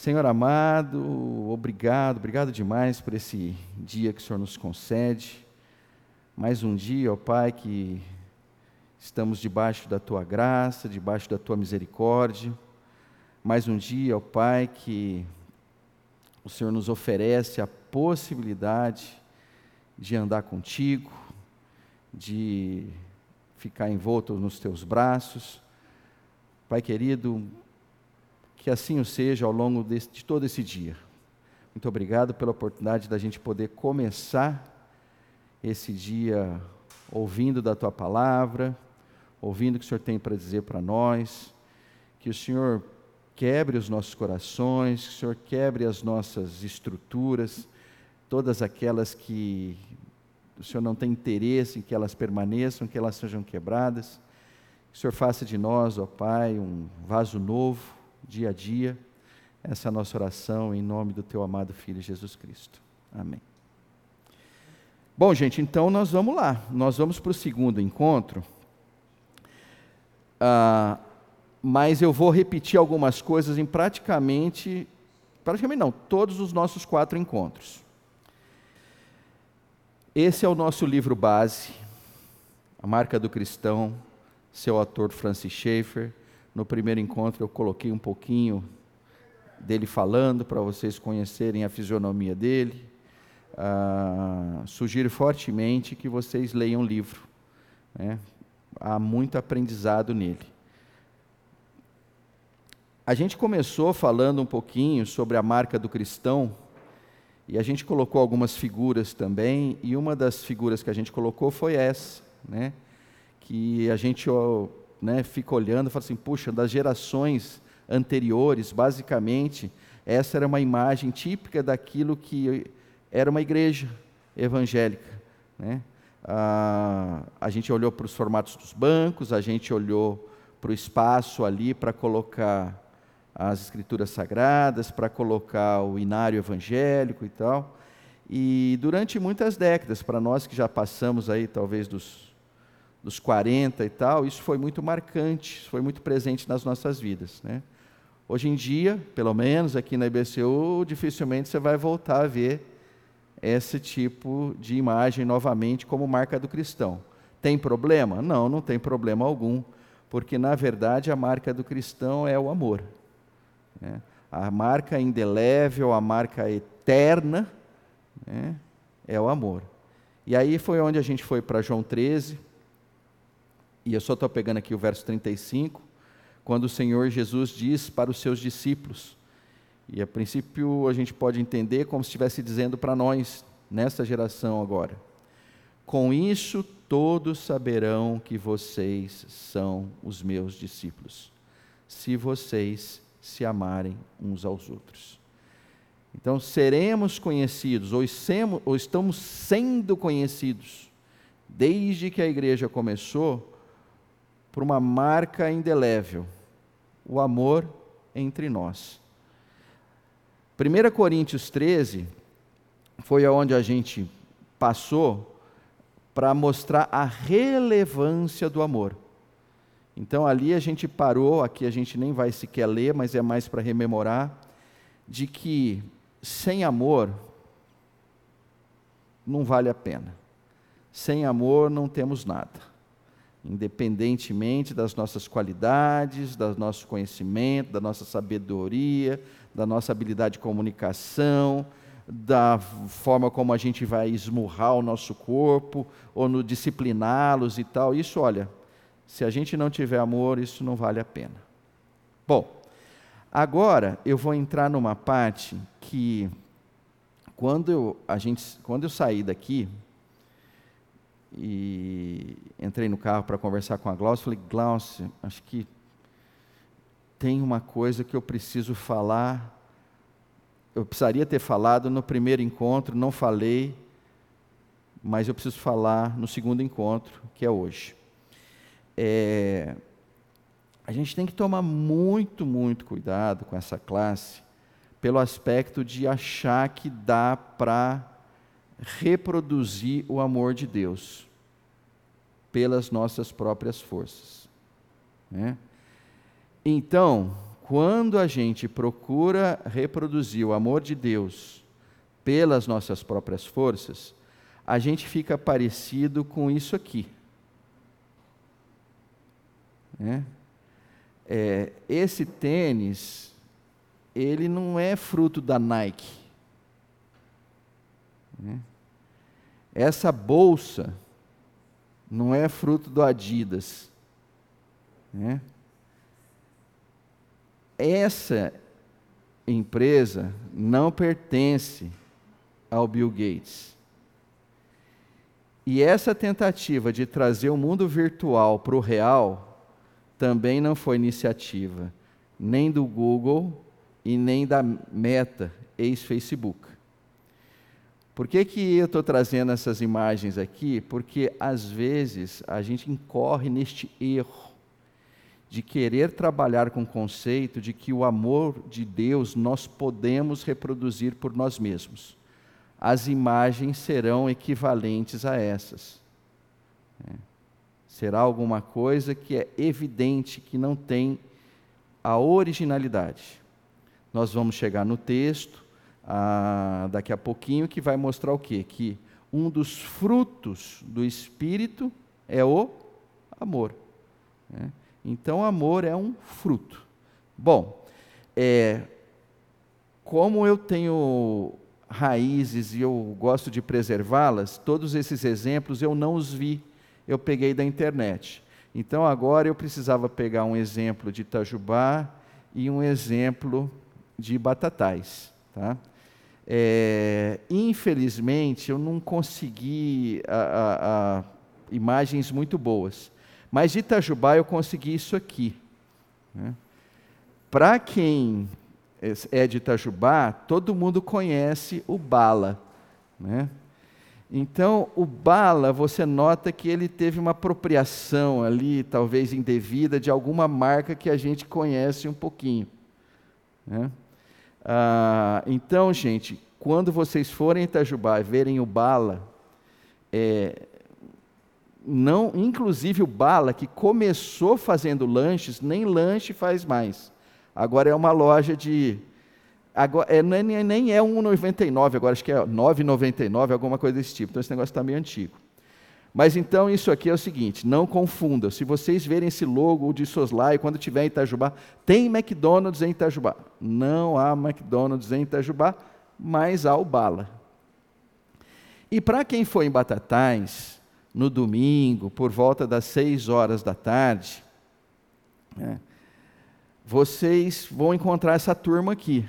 Senhor amado, obrigado, obrigado demais por esse dia que o Senhor nos concede. Mais um dia, ó Pai, que estamos debaixo da tua graça, debaixo da tua misericórdia. Mais um dia, ó Pai, que o Senhor nos oferece a possibilidade de andar contigo, de ficar envolto nos teus braços. Pai querido, que assim o seja ao longo desse, de todo esse dia. Muito obrigado pela oportunidade da gente poder começar esse dia ouvindo da tua palavra, ouvindo o que o Senhor tem para dizer para nós. Que o Senhor quebre os nossos corações, que o Senhor quebre as nossas estruturas, todas aquelas que o Senhor não tem interesse em que elas permaneçam, que elas sejam quebradas. Que o Senhor faça de nós, ó Pai, um vaso novo, dia a dia. Essa é a nossa oração em nome do teu amado Filho Jesus Cristo. Amém. Bom, gente, então nós vamos lá. Nós vamos para o segundo encontro. Ah, mas eu vou repetir algumas coisas em praticamente, praticamente não, todos os nossos quatro encontros. Esse é o nosso livro base, A Marca do Cristão, seu autor Francis Schaeffer. No primeiro encontro eu coloquei um pouquinho dele falando para vocês conhecerem a fisionomia dele. Ah, sugiro fortemente que vocês leiam o livro. Né? Há muito aprendizado nele. A gente começou falando um pouquinho sobre a marca do cristão e a gente colocou algumas figuras também, e uma das figuras que a gente colocou foi essa, né? que a gente né, fica olhando e fala assim, puxa, das gerações anteriores, basicamente, essa era uma imagem típica daquilo que era uma igreja evangélica. Né? Ah, a gente olhou para os formatos dos bancos, a gente olhou para o espaço ali para colocar as escrituras sagradas, para colocar o inário evangélico e tal. E durante muitas décadas, para nós que já passamos aí talvez dos dos 40 e tal, isso foi muito marcante, foi muito presente nas nossas vidas. Né? Hoje em dia, pelo menos aqui na IBCU, dificilmente você vai voltar a ver esse tipo de imagem novamente como marca do cristão. Tem problema? Não, não tem problema algum, porque na verdade a marca do cristão é o amor. Né? A marca indelével, a marca eterna, né? é o amor. E aí foi onde a gente foi para João 13, e eu só estou pegando aqui o verso 35, quando o Senhor Jesus diz para os seus discípulos, e a princípio a gente pode entender como se estivesse dizendo para nós, nessa geração agora: Com isso todos saberão que vocês são os meus discípulos, se vocês se amarem uns aos outros. Então seremos conhecidos, ou, ou estamos sendo conhecidos, desde que a igreja começou, por uma marca indelével: o amor entre nós. 1 Coríntios 13 foi aonde a gente passou para mostrar a relevância do amor. Então ali a gente parou, aqui a gente nem vai sequer ler, mas é mais para rememorar, de que sem amor não vale a pena. Sem amor não temos nada independentemente das nossas qualidades, do nosso conhecimento, da nossa sabedoria, da nossa habilidade de comunicação, da forma como a gente vai esmurrar o nosso corpo, ou no discipliná-los e tal. Isso, olha, se a gente não tiver amor, isso não vale a pena. Bom, agora eu vou entrar numa parte que, quando eu, a gente, quando eu saí daqui, e entrei no carro para conversar com a Glaucia, falei, Glaucia, acho que tem uma coisa que eu preciso falar, eu precisaria ter falado no primeiro encontro, não falei, mas eu preciso falar no segundo encontro, que é hoje. É, a gente tem que tomar muito, muito cuidado com essa classe, pelo aspecto de achar que dá para reproduzir o amor de Deus pelas nossas próprias forças. Né? Então, quando a gente procura reproduzir o amor de Deus pelas nossas próprias forças, a gente fica parecido com isso aqui. Né? É, esse tênis, ele não é fruto da Nike. Né? Essa bolsa não é fruto do Adidas. Né? Essa empresa não pertence ao Bill Gates. E essa tentativa de trazer o mundo virtual para o real também não foi iniciativa nem do Google e nem da Meta, ex-Facebook. Por que, que eu estou trazendo essas imagens aqui? Porque às vezes a gente incorre neste erro de querer trabalhar com o conceito de que o amor de Deus nós podemos reproduzir por nós mesmos. As imagens serão equivalentes a essas. É. Será alguma coisa que é evidente que não tem a originalidade. Nós vamos chegar no texto, ah, daqui a pouquinho, que vai mostrar o quê? Que um dos frutos do Espírito é o amor. Né? Então, amor é um fruto. Bom, é, como eu tenho raízes e eu gosto de preservá-las, todos esses exemplos eu não os vi, eu peguei da internet. Então, agora eu precisava pegar um exemplo de Itajubá e um exemplo de Batatais. Tá? É, infelizmente, eu não consegui a, a, a imagens muito boas. Mas de Itajubá eu consegui isso aqui. Né? Para quem é de Itajubá, todo mundo conhece o Bala. Né? Então, o Bala, você nota que ele teve uma apropriação ali, talvez indevida, de alguma marca que a gente conhece um pouquinho. Né? Ah, então, gente, quando vocês forem em Itajubá e verem o Bala, é, não, inclusive o Bala, que começou fazendo lanches, nem lanche faz mais. Agora é uma loja de. Agora, é, nem, nem é 1,99, agora acho que é 9,99, alguma coisa desse tipo. Então esse negócio está meio antigo. Mas então isso aqui é o seguinte, não confunda. Se vocês verem esse logo de Soslai quando tiver em Itajubá, tem McDonald's em Itajubá. Não há McDonald's em Itajubá, mas há o Bala. E para quem foi em Batatais, no domingo, por volta das seis horas da tarde, né, vocês vão encontrar essa turma aqui.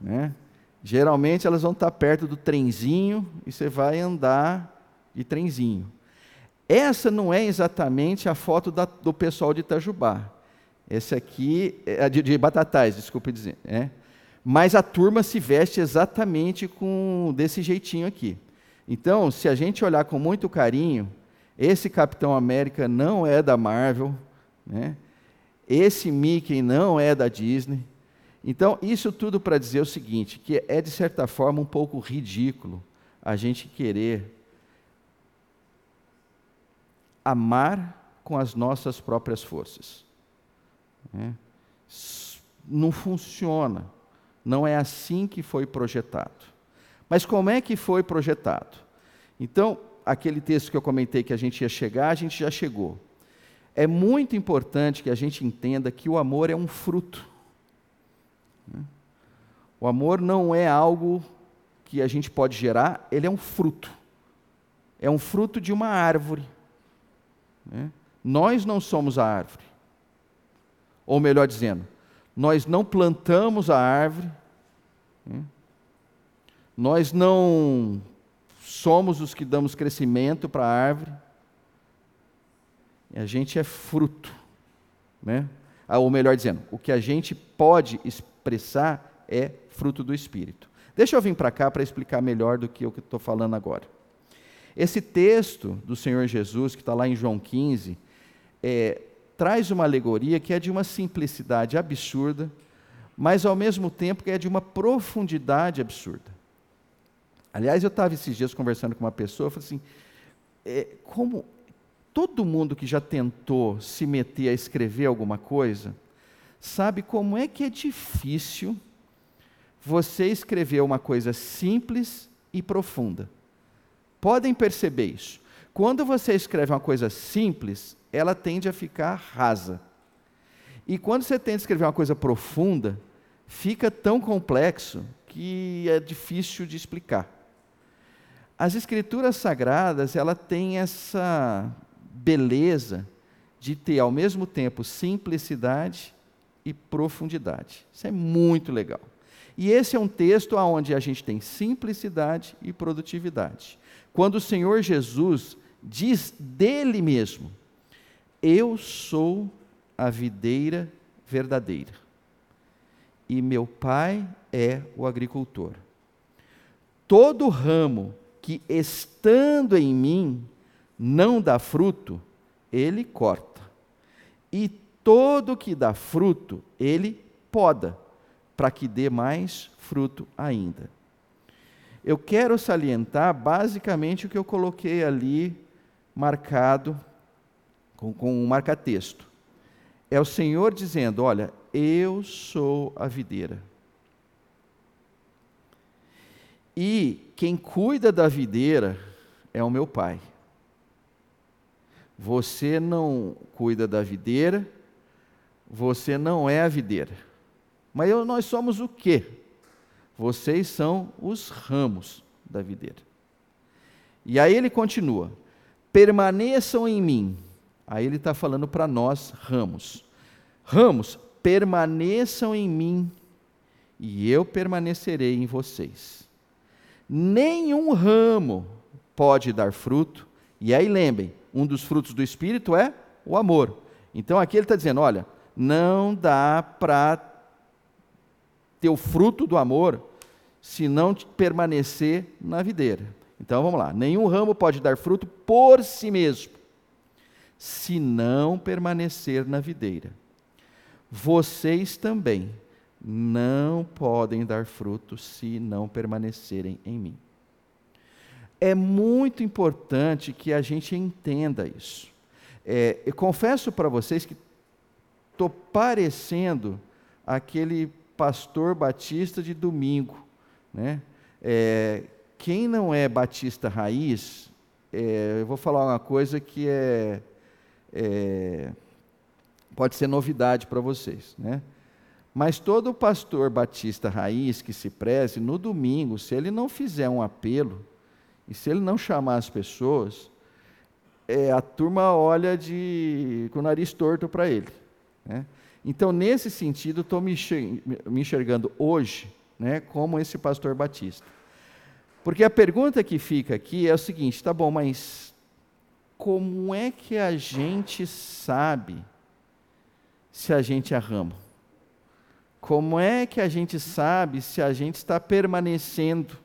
Né? Geralmente elas vão estar perto do trenzinho e você vai andar de trenzinho. Essa não é exatamente a foto da, do pessoal de Itajubá. Esse aqui é de, de Batatais, desculpe dizer. É. Mas a turma se veste exatamente com desse jeitinho aqui. Então, se a gente olhar com muito carinho, esse Capitão América não é da Marvel, né? esse Mickey não é da Disney. Então, isso tudo para dizer o seguinte: que é de certa forma um pouco ridículo a gente querer amar com as nossas próprias forças. Né? Não funciona. Não é assim que foi projetado. Mas como é que foi projetado? Então, aquele texto que eu comentei que a gente ia chegar, a gente já chegou. É muito importante que a gente entenda que o amor é um fruto. Né? O amor não é algo que a gente pode gerar, ele é um fruto. É um fruto de uma árvore. Né? Nós não somos a árvore. Ou melhor dizendo, nós não plantamos a árvore, né? nós não somos os que damos crescimento para a árvore, a gente é fruto. Né? Ah, ou melhor dizendo, o que a gente pode expressar é fruto do Espírito. Deixa eu vir para cá para explicar melhor do que eu estou falando agora. Esse texto do Senhor Jesus, que está lá em João 15, é, traz uma alegoria que é de uma simplicidade absurda, mas ao mesmo tempo que é de uma profundidade absurda. Aliás, eu estava esses dias conversando com uma pessoa, eu falei assim, é, como todo mundo que já tentou se meter a escrever alguma coisa, sabe como é que é difícil você escrever uma coisa simples e profunda. Podem perceber isso. Quando você escreve uma coisa simples, ela tende a ficar rasa. E quando você tenta escrever uma coisa profunda, fica tão complexo que é difícil de explicar. As escrituras sagradas, ela tem essa beleza de ter ao mesmo tempo simplicidade e profundidade. Isso é muito legal. E esse é um texto onde a gente tem simplicidade e produtividade. Quando o Senhor Jesus diz dele mesmo: Eu sou a videira verdadeira, e meu pai é o agricultor. Todo ramo que estando em mim não dá fruto, ele corta. E todo que dá fruto, ele poda, para que dê mais fruto ainda. Eu quero salientar basicamente o que eu coloquei ali marcado com, um marca-texto. É o Senhor dizendo: Olha, eu sou a videira. E quem cuida da videira é o meu pai. Você não cuida da videira, você não é a videira. Mas eu, nós somos o quê? Vocês são os ramos da videira. E aí ele continua: permaneçam em mim. Aí ele está falando para nós, ramos. Ramos, permaneçam em mim, e eu permanecerei em vocês. Nenhum ramo pode dar fruto, e aí lembrem, um dos frutos do Espírito é o amor. Então aqui ele está dizendo: olha, não dá para ter o fruto do amor se não permanecer na videira. Então vamos lá: nenhum ramo pode dar fruto por si mesmo, se não permanecer na videira vocês também não podem dar fruto se não permanecerem em mim. É muito importante que a gente entenda isso. É, eu confesso para vocês que estou parecendo aquele pastor batista de domingo. Né? É, quem não é batista raiz, é, eu vou falar uma coisa que é, é pode ser novidade para vocês, né? Mas todo pastor batista raiz que se preze, no domingo, se ele não fizer um apelo, e se ele não chamar as pessoas, é, a turma olha de, com o nariz torto para ele. Né? Então, nesse sentido, estou me enxergando hoje né, como esse pastor batista. Porque a pergunta que fica aqui é o seguinte: tá bom, mas como é que a gente sabe se a gente é ramo? Como é que a gente sabe se a gente está permanecendo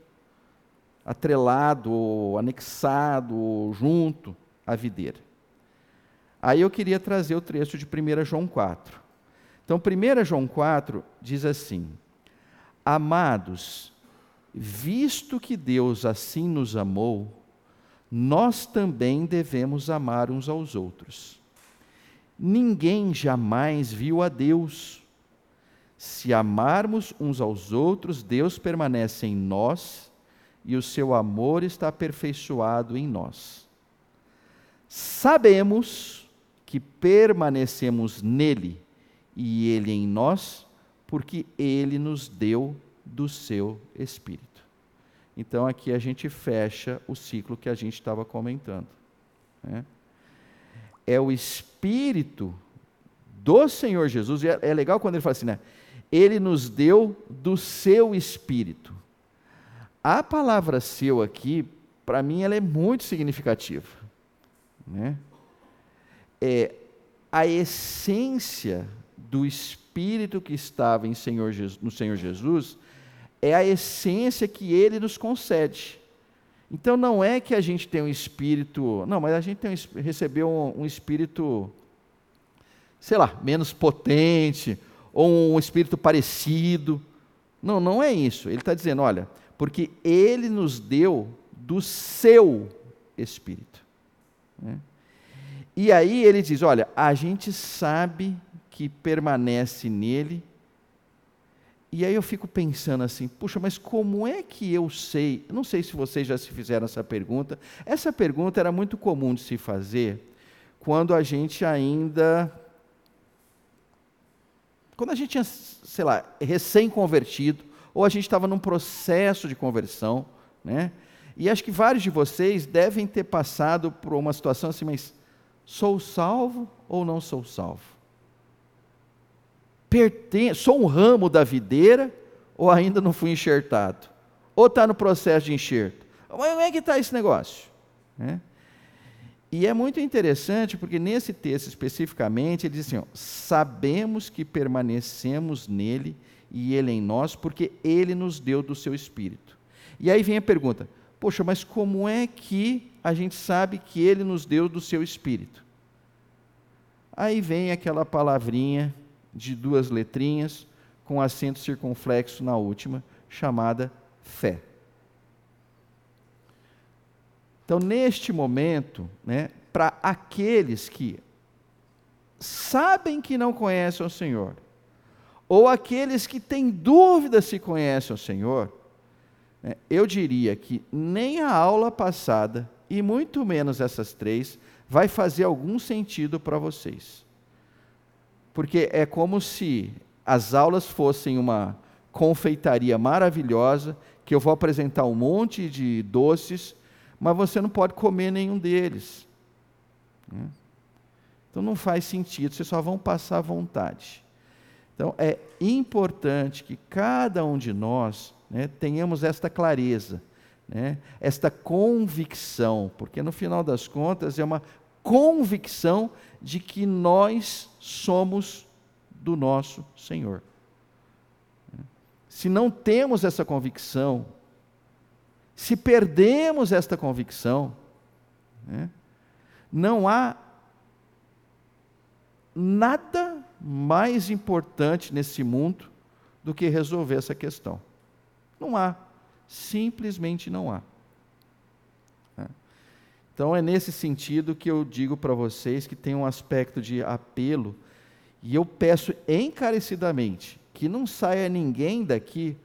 atrelado, anexado, junto à videira? Aí eu queria trazer o trecho de 1 João 4. Então, 1 João 4 diz assim: Amados, visto que Deus assim nos amou, nós também devemos amar uns aos outros. Ninguém jamais viu a Deus. Se amarmos uns aos outros, Deus permanece em nós e o seu amor está aperfeiçoado em nós. Sabemos que permanecemos nele e ele em nós, porque ele nos deu do seu espírito. Então aqui a gente fecha o ciclo que a gente estava comentando. Né? é o Espírito do Senhor Jesus. E é, é legal quando ele fala assim, né? Ele nos deu do seu Espírito. A palavra seu aqui, para mim, ela é muito significativa. Né? É a essência do Espírito que estava em Senhor Jesus, no Senhor Jesus é a essência que Ele nos concede. Então não é que a gente tem um espírito, não, mas a gente tem um, recebeu um, um espírito, sei lá, menos potente, ou um espírito parecido. Não, não é isso. Ele está dizendo, olha, porque Ele nos deu do seu espírito. Né? E aí ele diz: olha, a gente sabe que permanece nele. E aí eu fico pensando assim, puxa, mas como é que eu sei? Não sei se vocês já se fizeram essa pergunta. Essa pergunta era muito comum de se fazer quando a gente ainda. Quando a gente tinha, sei lá, recém-convertido, ou a gente estava num processo de conversão, né? E acho que vários de vocês devem ter passado por uma situação assim, mas sou salvo ou não sou salvo? Perten sou um ramo da videira ou ainda não fui enxertado? Ou está no processo de enxerto? Como é que está esse negócio? Né? E é muito interessante porque nesse texto especificamente ele diz assim: ó, sabemos que permanecemos nele e ele em nós, porque ele nos deu do seu espírito. E aí vem a pergunta: poxa, mas como é que a gente sabe que ele nos deu do seu espírito? Aí vem aquela palavrinha de duas letrinhas, com acento circunflexo na última, chamada fé. Então, neste momento, né, para aqueles que sabem que não conhecem o Senhor, ou aqueles que têm dúvida se conhecem o Senhor, né, eu diria que nem a aula passada, e muito menos essas três, vai fazer algum sentido para vocês porque é como se as aulas fossem uma confeitaria maravilhosa, que eu vou apresentar um monte de doces, mas você não pode comer nenhum deles. Né? Então não faz sentido, vocês só vão passar vontade. Então é importante que cada um de nós né, tenhamos esta clareza, né, esta convicção, porque no final das contas é uma convicção de que nós somos do nosso Senhor. Se não temos essa convicção, se perdemos esta convicção, né, não há nada mais importante nesse mundo do que resolver essa questão. Não há. Simplesmente não há. Então é nesse sentido que eu digo para vocês que tem um aspecto de apelo, e eu peço encarecidamente que não saia ninguém daqui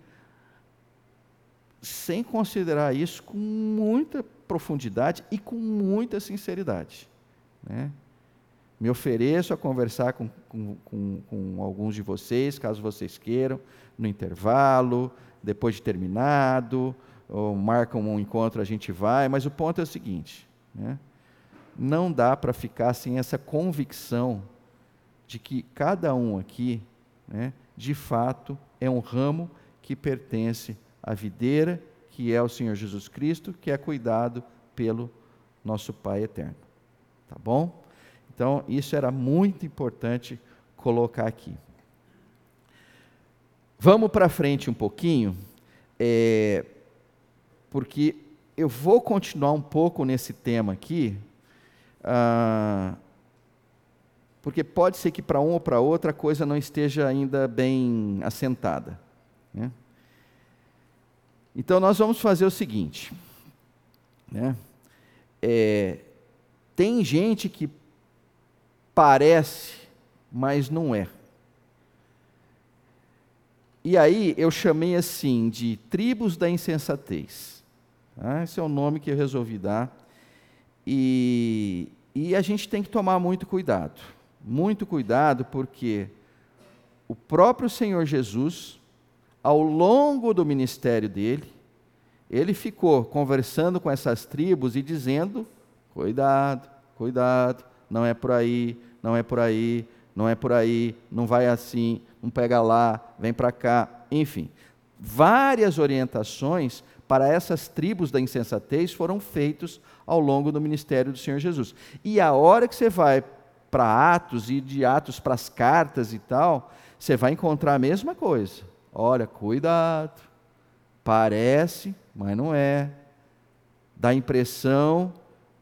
sem considerar isso com muita profundidade e com muita sinceridade. Né? Me ofereço a conversar com, com, com, com, alguns de vocês, caso vocês queiram, no intervalo, depois de terminado, ou marcam um encontro, a gente vai, mas o ponto é o seguinte: né? Não dá para ficar sem essa convicção de que cada um aqui, né, de fato, é um ramo que pertence à videira, que é o Senhor Jesus Cristo, que é cuidado pelo nosso Pai eterno. Tá bom? Então, isso era muito importante colocar aqui. Vamos para frente um pouquinho, é, porque eu vou continuar um pouco nesse tema aqui, ah, porque pode ser que para um ou para outra a coisa não esteja ainda bem assentada. Né? Então nós vamos fazer o seguinte: né? é, tem gente que parece, mas não é. E aí eu chamei assim de tribos da insensatez. Ah, esse é o nome que eu resolvi dar. E, e a gente tem que tomar muito cuidado. Muito cuidado, porque o próprio Senhor Jesus, ao longo do ministério dele, ele ficou conversando com essas tribos e dizendo: cuidado, cuidado, não é por aí, não é por aí, não é por aí, não vai assim, não pega lá, vem para cá, enfim. Várias orientações para essas tribos da insensatez foram feitos ao longo do ministério do Senhor Jesus. E a hora que você vai para Atos e de Atos para as cartas e tal, você vai encontrar a mesma coisa. Olha, cuidado. Parece, mas não é. Dá a impressão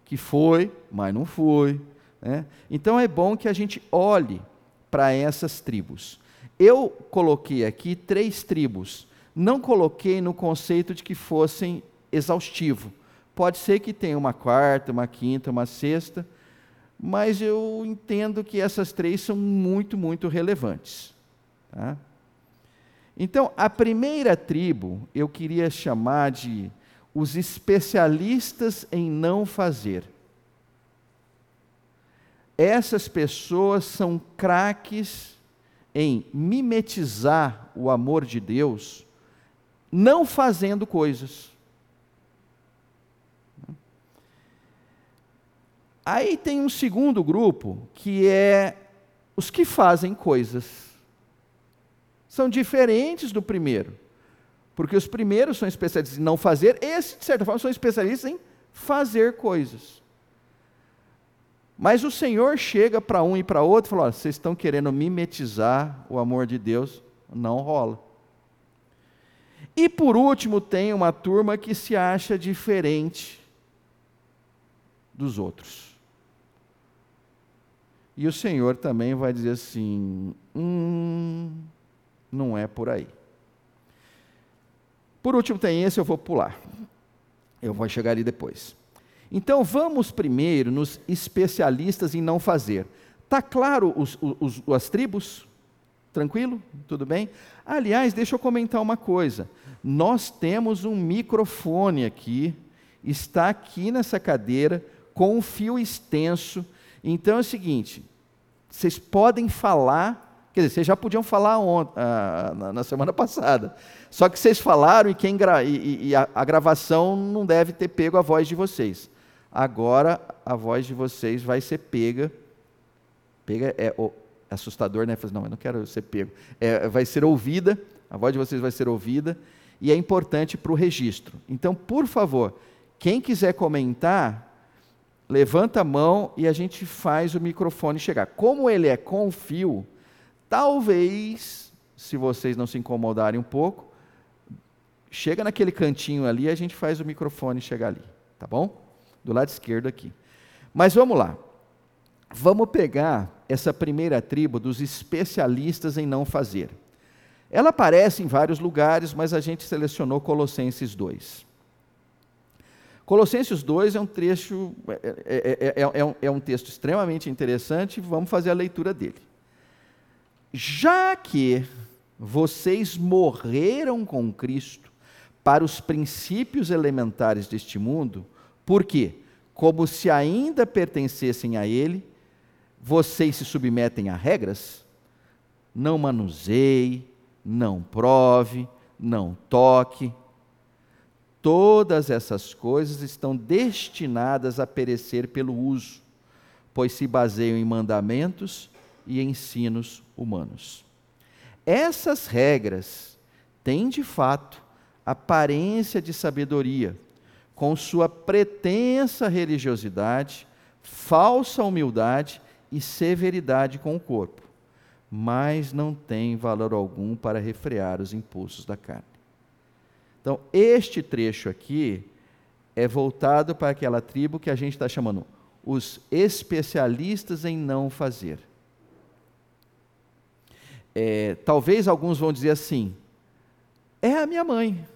que foi, mas não foi. Né? Então é bom que a gente olhe para essas tribos. Eu coloquei aqui três tribos não coloquei no conceito de que fossem exaustivo. Pode ser que tenha uma quarta, uma quinta, uma sexta, mas eu entendo que essas três são muito, muito relevantes. Tá? Então, a primeira tribo eu queria chamar de os especialistas em não fazer. Essas pessoas são craques em mimetizar o amor de Deus, não fazendo coisas. Aí tem um segundo grupo, que é os que fazem coisas. São diferentes do primeiro. Porque os primeiros são especialistas em não fazer, esses, de certa forma, são especialistas em fazer coisas. Mas o Senhor chega para um e para outro e fala: olha, vocês estão querendo mimetizar o amor de Deus, não rola. E por último, tem uma turma que se acha diferente dos outros. E o Senhor também vai dizer assim: hum, não é por aí. Por último, tem esse, eu vou pular. Eu vou chegar ali depois. Então, vamos primeiro nos especialistas em não fazer. Está claro os, os, as tribos? Tranquilo? Tudo bem? Aliás, deixa eu comentar uma coisa. Nós temos um microfone aqui, está aqui nessa cadeira, com um fio extenso. Então é o seguinte: vocês podem falar Quer dizer, vocês já podiam falar ah, na, na, semana passada. Só que vocês falaram e, quem gra e, e a, a, gravação não deve ter pego a voz de vocês. Agora a voz de vocês vai ser pega. Pega é, assustador, né? Não, eu não quero ser pego. É, vai ser ouvida, a voz de vocês vai ser ouvida e é importante para o registro. Então, por favor, quem quiser comentar, levanta a mão e a gente faz o microfone chegar. Como ele é com fio, Talvez, se vocês não se incomodarem um pouco, chega naquele cantinho ali e a gente faz o microfone chegar ali, tá bom? Do lado esquerdo aqui. Mas vamos lá. Vamos pegar essa primeira tribo dos especialistas em não fazer. Ela aparece em vários lugares, mas a gente selecionou Colossenses 2. Colossenses 2 é um trecho, é, é, é, um, é um texto extremamente interessante, vamos fazer a leitura dele já que vocês morreram com Cristo para os princípios elementares deste mundo, por quê? Como se ainda pertencessem a Ele, vocês se submetem a regras? Não manuseie, não prove, não toque. Todas essas coisas estão destinadas a perecer pelo uso, pois se baseiam em mandamentos e ensinos humanos. Essas regras têm, de fato, aparência de sabedoria, com sua pretensa religiosidade, falsa humildade e severidade com o corpo, mas não tem valor algum para refrear os impulsos da carne. Então, este trecho aqui é voltado para aquela tribo que a gente está chamando os especialistas em não fazer. É, talvez alguns vão dizer assim: é a minha mãe.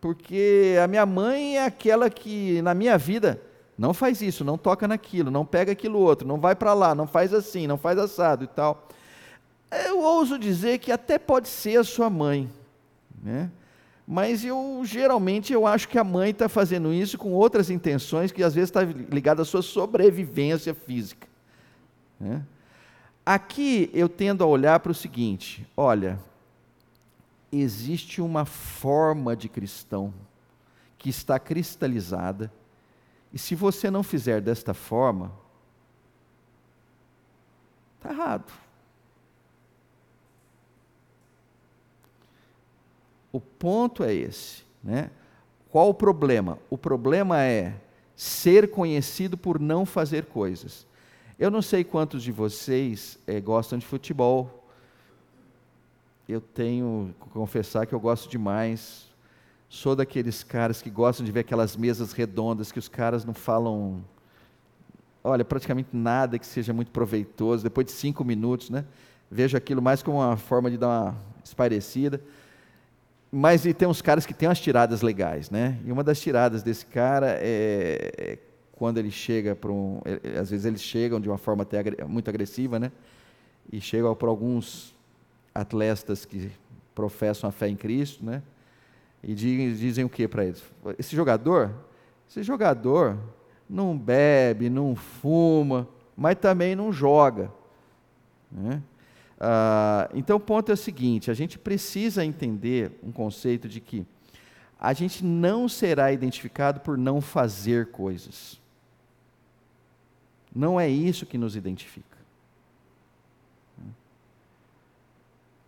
Porque a minha mãe é aquela que, na minha vida, não faz isso, não toca naquilo, não pega aquilo outro, não vai para lá, não faz assim, não faz assado e tal. Eu ouso dizer que até pode ser a sua mãe, né? Mas eu geralmente eu acho que a mãe está fazendo isso com outras intenções que às vezes está ligada à sua sobrevivência física. Né? Aqui eu tendo a olhar para o seguinte: olha, existe uma forma de cristão que está cristalizada, e se você não fizer desta forma, está errado. O ponto é esse. Né? Qual o problema? O problema é ser conhecido por não fazer coisas. Eu não sei quantos de vocês é, gostam de futebol. Eu tenho que confessar que eu gosto demais. Sou daqueles caras que gostam de ver aquelas mesas redondas que os caras não falam, olha, praticamente nada que seja muito proveitoso. Depois de cinco minutos, né? Vejo aquilo mais como uma forma de dar uma espairecida. Mas e tem uns caras que têm umas tiradas legais, né? E uma das tiradas desse cara é, é quando ele chega para um. Às vezes eles chegam de uma forma até muito agressiva, né? E chegam para alguns atletas que professam a fé em Cristo, né? E dizem o que para eles? Esse jogador, esse jogador não bebe, não fuma, mas também não joga. Né? Ah, então o ponto é o seguinte: a gente precisa entender um conceito de que a gente não será identificado por não fazer coisas. Não é isso que nos identifica.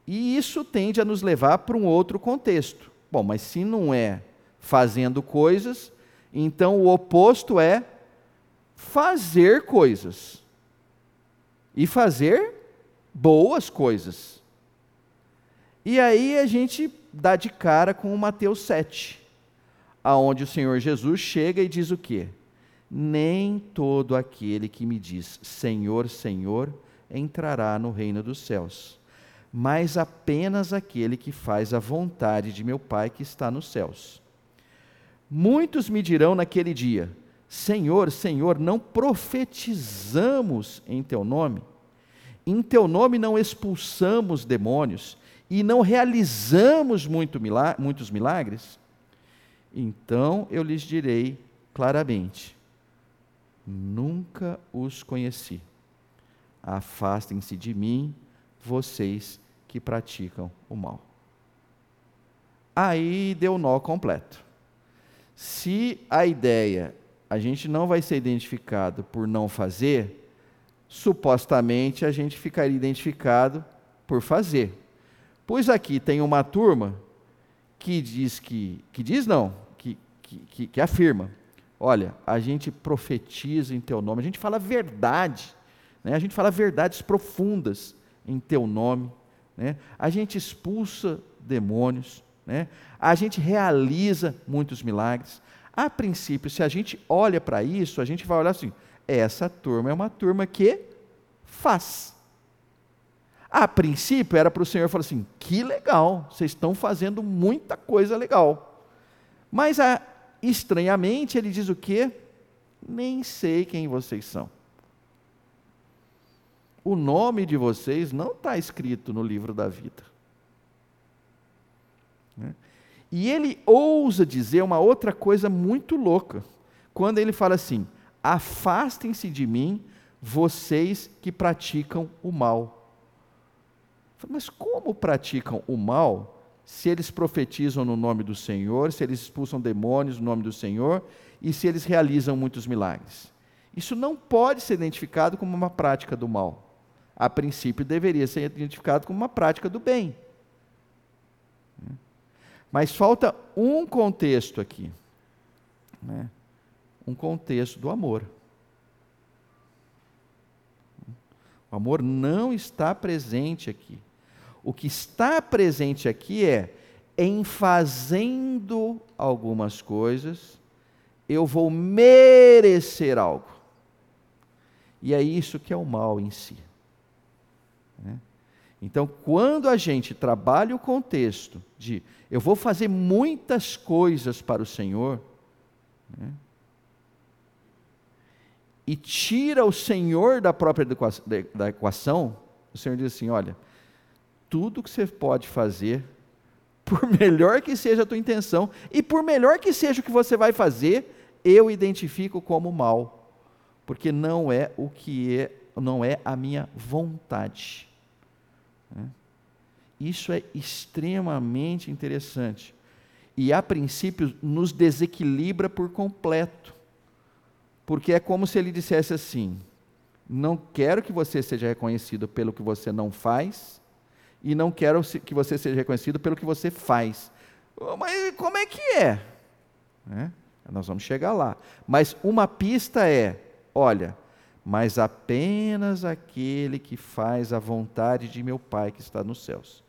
E isso tende a nos levar para um outro contexto. Bom, mas se não é fazendo coisas, então o oposto é fazer coisas. E fazer boas coisas. E aí a gente dá de cara com Mateus 7, aonde o Senhor Jesus chega e diz o quê? Nem todo aquele que me diz Senhor, Senhor entrará no reino dos céus, mas apenas aquele que faz a vontade de meu Pai que está nos céus. Muitos me dirão naquele dia: Senhor, Senhor, não profetizamos em teu nome? Em teu nome não expulsamos demônios e não realizamos muito muitos milagres? Então eu lhes direi claramente: nunca os conheci. Afastem-se de mim, vocês que praticam o mal. Aí deu nó completo. Se a ideia a gente não vai ser identificado por não fazer, supostamente a gente ficaria identificado por fazer. Pois aqui tem uma turma que diz que, que diz não, que, que, que afirma, olha, a gente profetiza em teu nome, a gente fala verdade, né? a gente fala verdades profundas em teu nome, né? a gente expulsa demônios, né? a gente realiza muitos milagres. A princípio, se a gente olha para isso, a gente vai olhar assim: essa turma é uma turma que faz. A princípio era para o Senhor falar assim: que legal, vocês estão fazendo muita coisa legal. Mas a, estranhamente ele diz o quê? Nem sei quem vocês são. O nome de vocês não está escrito no livro da vida. Né? E ele ousa dizer uma outra coisa muito louca, quando ele fala assim: afastem-se de mim, vocês que praticam o mal. Mas como praticam o mal se eles profetizam no nome do Senhor, se eles expulsam demônios no nome do Senhor e se eles realizam muitos milagres? Isso não pode ser identificado como uma prática do mal. A princípio, deveria ser identificado como uma prática do bem. Mas falta um contexto aqui. Né? Um contexto do amor. O amor não está presente aqui. O que está presente aqui é, em fazendo algumas coisas, eu vou merecer algo. E é isso que é o mal em si. Né? Então, quando a gente trabalha o contexto de eu vou fazer muitas coisas para o Senhor, né? e tira o Senhor da própria da equação, o Senhor diz assim: olha, tudo que você pode fazer, por melhor que seja a tua intenção, e por melhor que seja o que você vai fazer, eu identifico como mal, porque não é o que é, não é a minha vontade. Né? Isso é extremamente interessante. E a princípio nos desequilibra por completo. Porque é como se ele dissesse assim: não quero que você seja reconhecido pelo que você não faz, e não quero que você seja reconhecido pelo que você faz. Mas como é que é? é? Nós vamos chegar lá. Mas uma pista é: olha, mas apenas aquele que faz a vontade de meu Pai que está nos céus.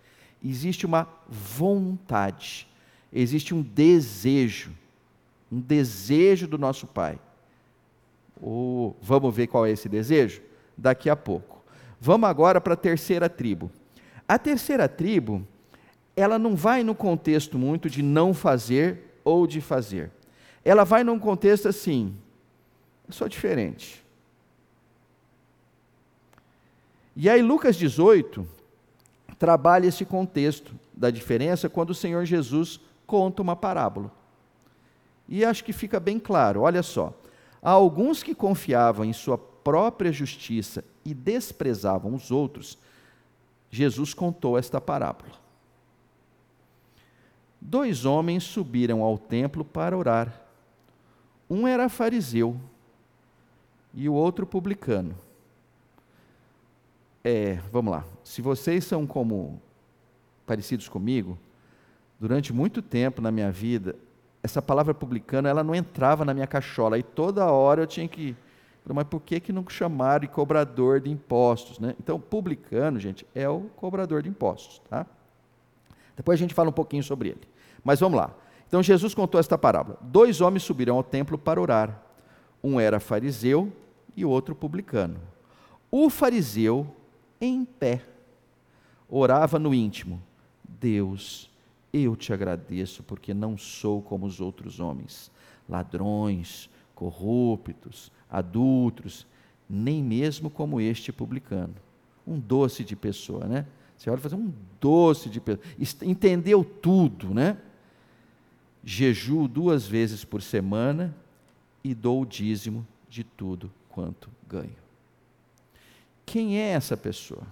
Existe uma vontade, existe um desejo, um desejo do nosso Pai. Oh, vamos ver qual é esse desejo? Daqui a pouco. Vamos agora para a terceira tribo. A terceira tribo, ela não vai no contexto muito de não fazer ou de fazer. Ela vai num contexto assim: Eu sou diferente. E aí, Lucas 18 trabalha esse contexto da diferença quando o Senhor Jesus conta uma parábola. E acho que fica bem claro: olha só. Há alguns que confiavam em sua própria justiça e desprezavam os outros, Jesus contou esta parábola. Dois homens subiram ao templo para orar. Um era fariseu e o outro publicano. É, vamos lá. Se vocês são como parecidos comigo, durante muito tempo na minha vida, essa palavra publicano, ela não entrava na minha cachola. E toda hora eu tinha que. Mas por que, que não chamaram de cobrador de impostos? Né? Então, publicano, gente, é o cobrador de impostos. Tá? Depois a gente fala um pouquinho sobre ele. Mas vamos lá. Então, Jesus contou esta parábola: Dois homens subiram ao templo para orar. Um era fariseu e o outro publicano. O fariseu, em pé, orava no íntimo: Deus, eu te agradeço porque não sou como os outros homens, ladrões, corruptos, adultos, nem mesmo como este publicano. Um doce de pessoa, né? Você olha e fala, um doce de pessoa. Entendeu tudo, né? Jejuo duas vezes por semana e dou o dízimo de tudo quanto ganho. Quem é essa pessoa?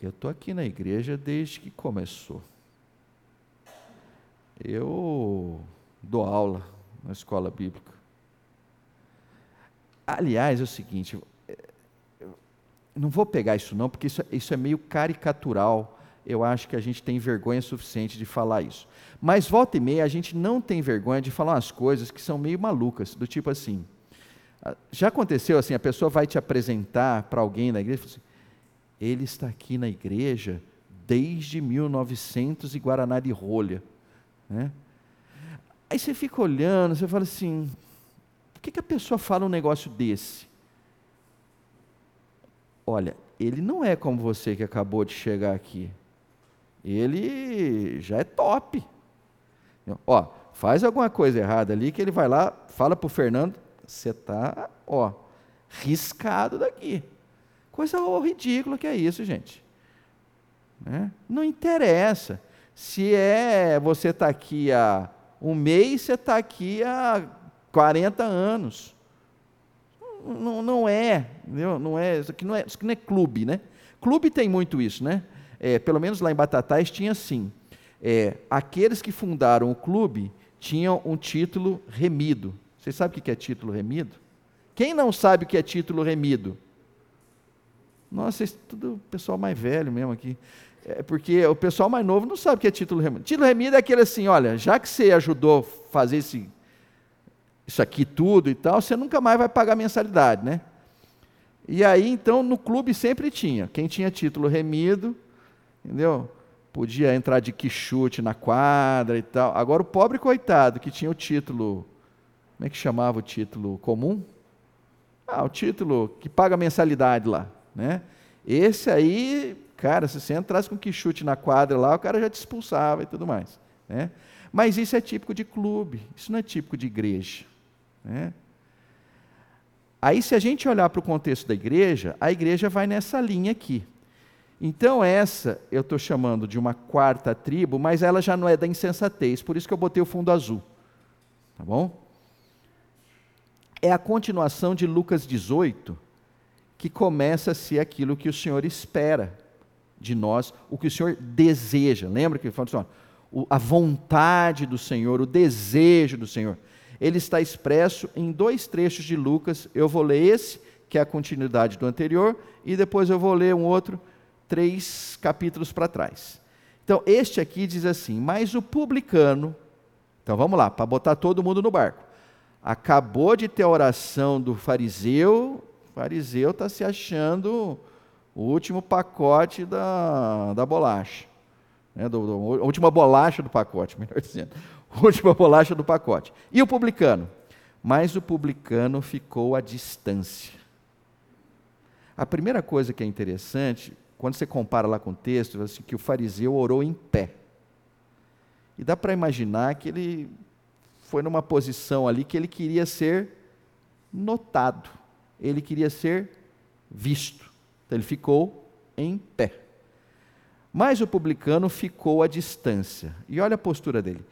Eu estou aqui na igreja desde que começou. Eu dou aula na escola bíblica. Aliás, é o seguinte, não vou pegar isso não, porque isso, isso é meio caricatural. Eu acho que a gente tem vergonha suficiente de falar isso. Mas volta e meia a gente não tem vergonha de falar umas coisas que são meio malucas, do tipo assim. Ah, já aconteceu assim, a pessoa vai te apresentar para alguém na igreja assim, ele está aqui na igreja desde 1900 e Guaraná de rolha. Né? Aí você fica olhando, você fala assim: por que, que a pessoa fala um negócio desse? Olha, ele não é como você que acabou de chegar aqui. Ele já é top. Ó, faz alguma coisa errada ali que ele vai lá, fala para o Fernando, você está, ó, riscado daqui. Coisa ridícula que é isso, gente. Né? Não interessa. Se é você está aqui há um mês, você está aqui há 40 anos. Não, não é, entendeu? não é, isso aqui não é, isso aqui não é clube, né? Clube tem muito isso, né? É, pelo menos lá em Batatais tinha assim. É, aqueles que fundaram o clube tinham um título remido. Vocês sabem o que é título remido? Quem não sabe o que é título remido? Nossa, isso é tudo pessoal mais velho mesmo aqui. É porque o pessoal mais novo não sabe o que é título remido. Título remido é aquele assim, olha, já que você ajudou a fazer esse, isso aqui tudo e tal, você nunca mais vai pagar mensalidade, né? E aí, então, no clube sempre tinha. Quem tinha título remido, entendeu? Podia entrar de quichute na quadra e tal. Agora, o pobre coitado que tinha o título, como é que chamava o título comum? Ah, o título que paga mensalidade lá. Né? Esse aí, cara, se você entrasse com que chute na quadra lá, o cara já te expulsava e tudo mais. Né? Mas isso é típico de clube, isso não é típico de igreja. Né? Aí, se a gente olhar para o contexto da igreja, a igreja vai nessa linha aqui. Então, essa eu estou chamando de uma quarta tribo, mas ela já não é da insensatez, por isso que eu botei o fundo azul. Tá bom? É a continuação de Lucas 18, que começa a ser aquilo que o Senhor espera de nós, o que o Senhor deseja. Lembra que ele falou assim, a vontade do Senhor, o desejo do Senhor. Ele está expresso em dois trechos de Lucas. Eu vou ler esse, que é a continuidade do anterior, e depois eu vou ler um outro, três capítulos para trás. Então, este aqui diz assim: Mas o publicano, então vamos lá, para botar todo mundo no barco. Acabou de ter a oração do fariseu fariseu está se achando o último pacote da, da bolacha. Né, do, do, a última bolacha do pacote, melhor dizendo. A última bolacha do pacote. E o publicano? Mas o publicano ficou à distância. A primeira coisa que é interessante, quando você compara lá com o texto, assim, que o fariseu orou em pé. E dá para imaginar que ele foi numa posição ali que ele queria ser notado, ele queria ser visto. Então ele ficou em pé. Mas o publicano ficou à distância. E olha a postura dele.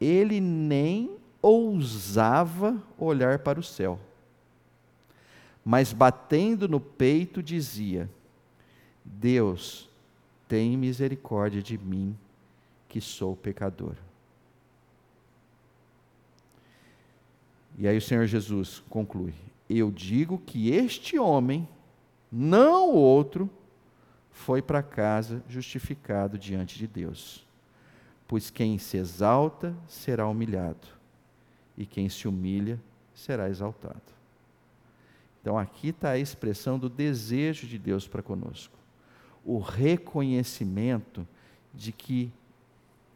Ele nem ousava olhar para o céu. Mas batendo no peito dizia: Deus, tem misericórdia de mim, que sou pecador. E aí o Senhor Jesus conclui: Eu digo que este homem, não o outro, foi para casa justificado diante de Deus. Pois quem se exalta será humilhado, e quem se humilha será exaltado. Então aqui está a expressão do desejo de Deus para conosco. O reconhecimento de que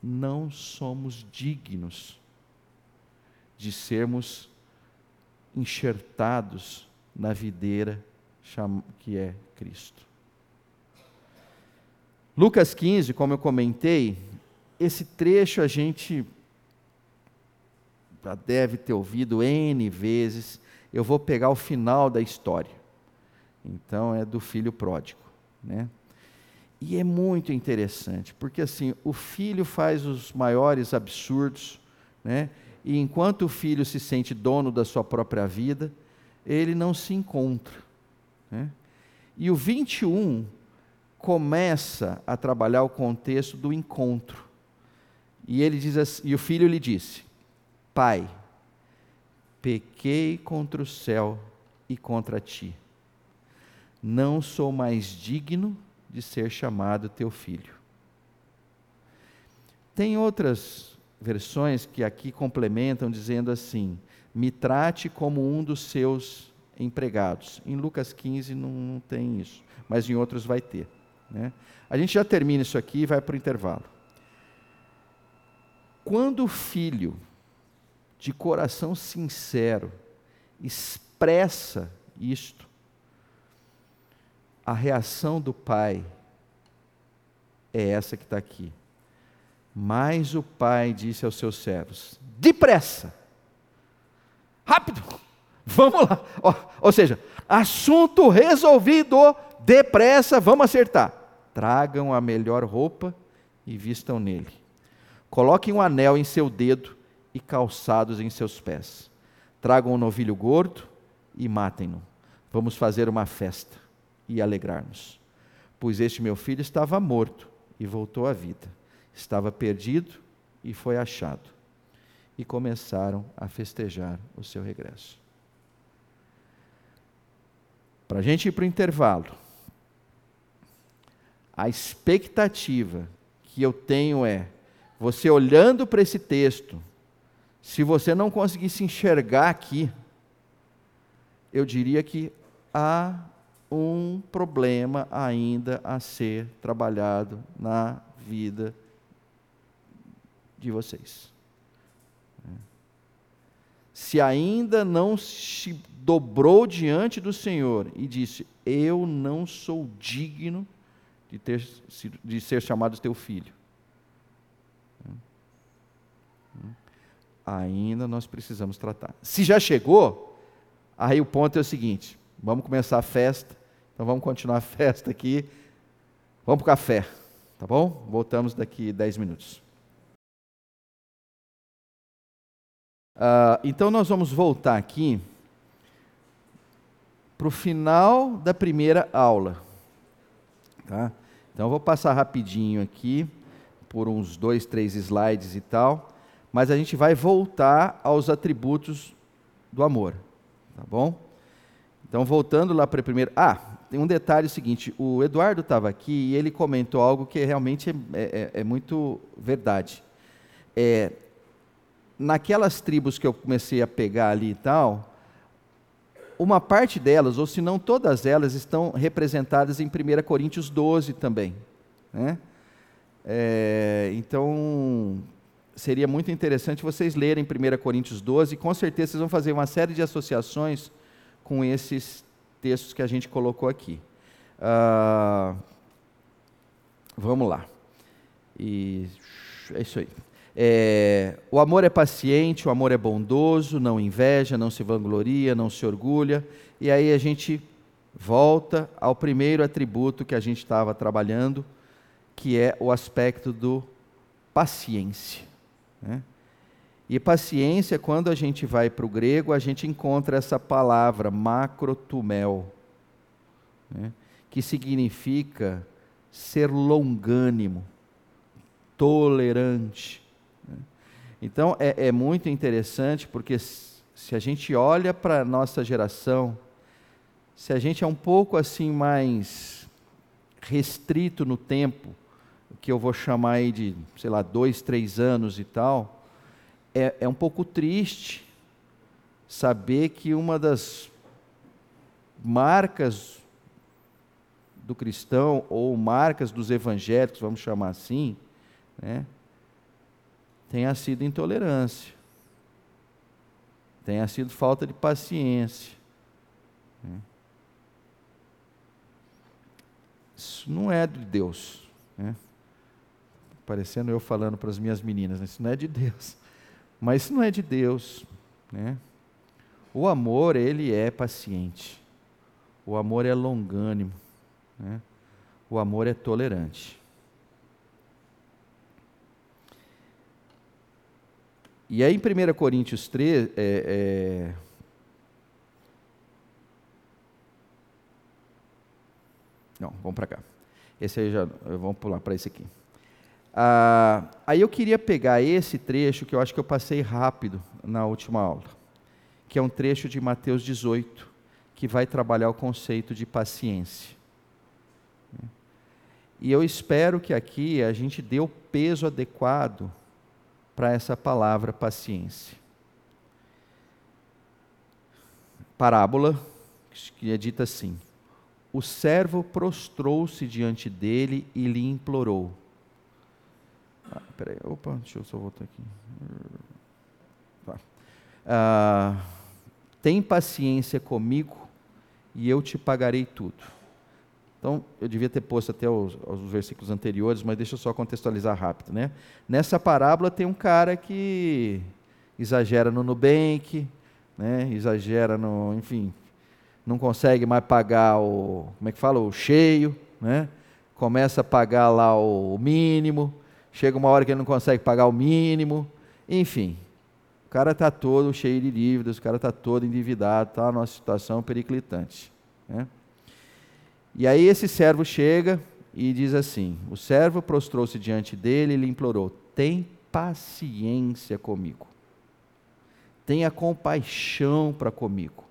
não somos dignos de sermos enxertados na videira que é Cristo. Lucas 15, como eu comentei, esse trecho a gente já deve ter ouvido N vezes. Eu vou pegar o final da história. Então é do filho pródigo, né? E é muito interessante, porque assim, o filho faz os maiores absurdos, né? E enquanto o filho se sente dono da sua própria vida, ele não se encontra. Né? E o 21 começa a trabalhar o contexto do encontro. E ele diz assim, e o filho lhe disse: Pai, pequei contra o céu e contra ti. Não sou mais digno de ser chamado teu filho. Tem outras versões que aqui complementam dizendo assim: me trate como um dos seus empregados. Em Lucas 15 não, tem isso, mas em outros vai ter. Né? A gente já termina isso aqui e vai para o intervalo. Quando o filho, de coração sincero, expressa isto, a reação do pai é essa que está aqui. Mas o pai disse aos seus servos: depressa, rápido, vamos lá. Ou, ou seja, assunto resolvido, depressa, vamos acertar. Tragam a melhor roupa e vistam nele. Coloquem um anel em seu dedo e calçados em seus pés. Tragam um novilho gordo e matem-no. Vamos fazer uma festa e alegrar-nos. Pois este meu filho estava morto e voltou à vida. Estava perdido e foi achado. E começaram a festejar o seu regresso. Para a gente ir para o intervalo, a expectativa que eu tenho é, você olhando para esse texto, se você não conseguir se enxergar aqui, eu diria que há um problema ainda a ser trabalhado na vida de vocês. Se ainda não se dobrou diante do Senhor e disse: Eu não sou digno de, ter, de ser chamado teu filho. Ainda nós precisamos tratar. Se já chegou, aí o ponto é o seguinte: vamos começar a festa, então vamos continuar a festa aqui. Vamos para o café, tá bom? Voltamos daqui 10 minutos. Uh, então nós vamos voltar aqui para o final da primeira aula. Tá? Então eu vou passar rapidinho aqui, por uns dois, três slides e tal, mas a gente vai voltar aos atributos do amor, tá bom? Então voltando lá para a primeira. Ah, tem um detalhe seguinte: o Eduardo estava aqui e ele comentou algo que realmente é, é, é muito verdade. É, naquelas tribos que eu comecei a pegar ali e tal, uma parte delas, ou se não todas elas, estão representadas em 1 Coríntios 12 também. Né? É, então, seria muito interessante vocês lerem 1 Coríntios 12, e com certeza vocês vão fazer uma série de associações com esses textos que a gente colocou aqui. Ah, vamos lá. E é isso aí. É, o amor é paciente, o amor é bondoso, não inveja, não se vangloria, não se orgulha. E aí a gente volta ao primeiro atributo que a gente estava trabalhando, que é o aspecto do paciência. Né? E paciência, quando a gente vai para o grego, a gente encontra essa palavra, macrotumel, né? que significa ser longânimo, tolerante. Então é, é muito interessante porque se a gente olha para a nossa geração, se a gente é um pouco assim mais restrito no tempo, que eu vou chamar aí de, sei lá, dois, três anos e tal, é, é um pouco triste saber que uma das marcas do cristão, ou marcas dos evangélicos, vamos chamar assim, né, tenha sido intolerância, tenha sido falta de paciência. Né. Isso não é de Deus. Né? Parecendo eu falando para as minhas meninas, né? isso não é de Deus. Mas isso não é de Deus. Né? O amor, ele é paciente. O amor é longânimo. Né? O amor é tolerante. E aí em 1 Coríntios 3, é, é... Não, vamos para cá. Esse aí já, vamos pular para esse aqui. Ah, aí eu queria pegar esse trecho que eu acho que eu passei rápido na última aula, que é um trecho de Mateus 18, que vai trabalhar o conceito de paciência. E eu espero que aqui a gente dê o peso adequado para essa palavra paciência. Parábola que é dita assim: O servo prostrou-se diante dele e lhe implorou. Ah, peraí, opa, deixa eu só voltar aqui. Tá. Ah, tem paciência comigo e eu te pagarei tudo. Então, eu devia ter posto até os, os, versículos anteriores, mas deixa eu só contextualizar rápido. Né? Nessa parábola tem um cara que exagera no Nubank, né? exagera no, enfim, não consegue mais pagar o, como é que fala, o cheio, né? começa a pagar lá o mínimo, chega uma hora que ele não consegue pagar o mínimo, enfim. O cara está todo cheio de dívidas, o cara está todo endividado, está numa situação periclitante. Né? E aí esse servo chega e diz assim: O servo prostrou-se diante dele e lhe implorou: Tem paciência comigo. Tenha compaixão para comigo.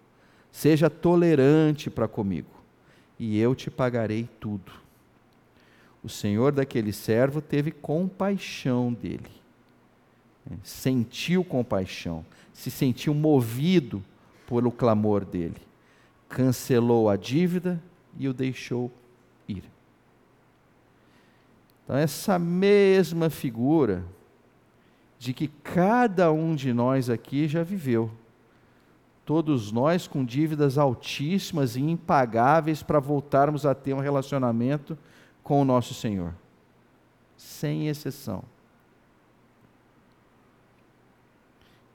Seja tolerante para comigo, e eu te pagarei tudo. O senhor daquele servo teve compaixão dele. Né? Sentiu compaixão, se sentiu movido pelo clamor dele. Cancelou a dívida e o deixou ir. Então, essa mesma figura de que cada um de nós aqui já viveu. Todos nós com dívidas altíssimas e impagáveis para voltarmos a ter um relacionamento com o nosso Senhor. Sem exceção.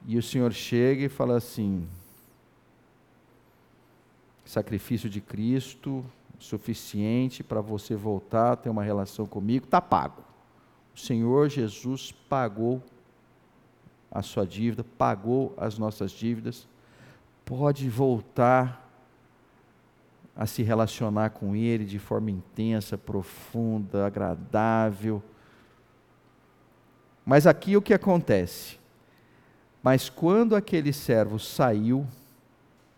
E o Senhor chega e fala assim: sacrifício de Cristo suficiente para você voltar ter uma relação comigo, está pago. O Senhor Jesus pagou a sua dívida, pagou as nossas dívidas, pode voltar a se relacionar com Ele de forma intensa, profunda, agradável. Mas aqui o que acontece? Mas quando aquele servo saiu,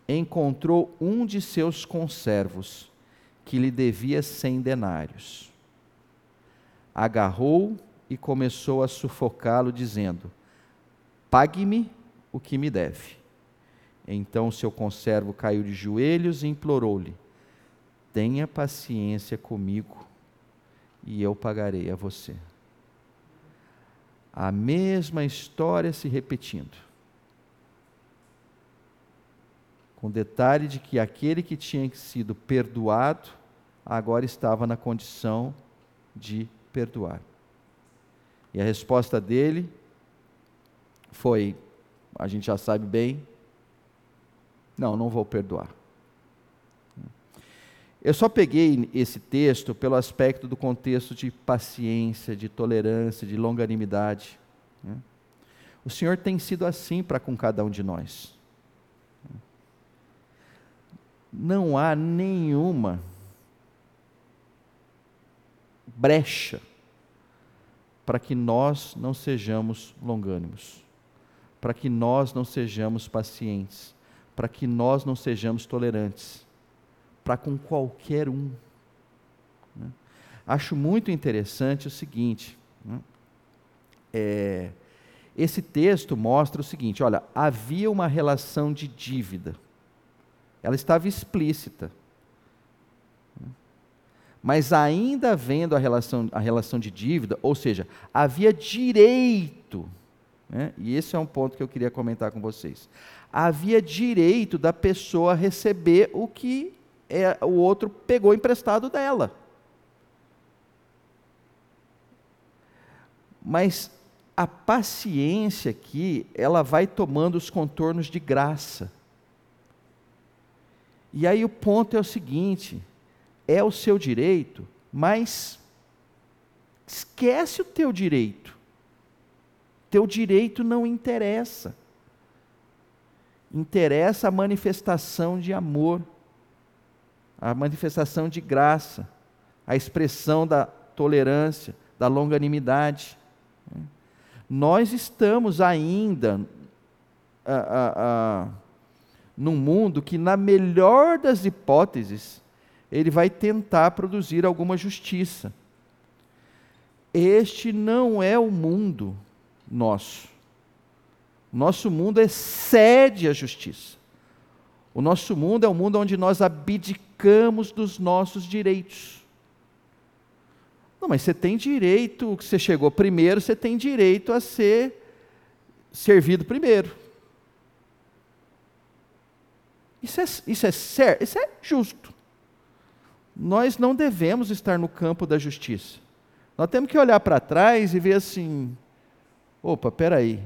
encontrou um de seus conservos, que lhe devia cem denários. Agarrou e começou a sufocá-lo, dizendo: Pague-me o que me deve. Então seu conservo caiu de joelhos e implorou-lhe: Tenha paciência comigo e eu pagarei a você. A mesma história se repetindo. Com detalhe de que aquele que tinha sido perdoado agora estava na condição de perdoar. E a resposta dele foi, a gente já sabe bem, não, não vou perdoar. Eu só peguei esse texto pelo aspecto do contexto de paciência, de tolerância, de longanimidade. Né? O Senhor tem sido assim para com cada um de nós. Não há nenhuma brecha para que nós não sejamos longânimos, para que nós não sejamos pacientes, para que nós não sejamos tolerantes, para com qualquer um. Né? Acho muito interessante o seguinte: né? é, esse texto mostra o seguinte: olha, havia uma relação de dívida, ela estava explícita. Mas ainda havendo a relação, a relação de dívida, ou seja, havia direito, né? e esse é um ponto que eu queria comentar com vocês. Havia direito da pessoa receber o que é, o outro pegou emprestado dela. Mas a paciência aqui, ela vai tomando os contornos de graça. E aí o ponto é o seguinte: é o seu direito, mas esquece o teu direito. Teu direito não interessa. Interessa a manifestação de amor, a manifestação de graça, a expressão da tolerância, da longanimidade. Nós estamos ainda num mundo que, na melhor das hipóteses, ele vai tentar produzir alguma justiça. Este não é o mundo nosso. Nosso mundo excede a justiça. O nosso mundo é um mundo onde nós abdicamos dos nossos direitos. Não, mas você tem direito, você chegou primeiro, você tem direito a ser servido primeiro. Isso é, isso é certo, isso é justo nós não devemos estar no campo da justiça. Nós temos que olhar para trás e ver assim: opa, peraí,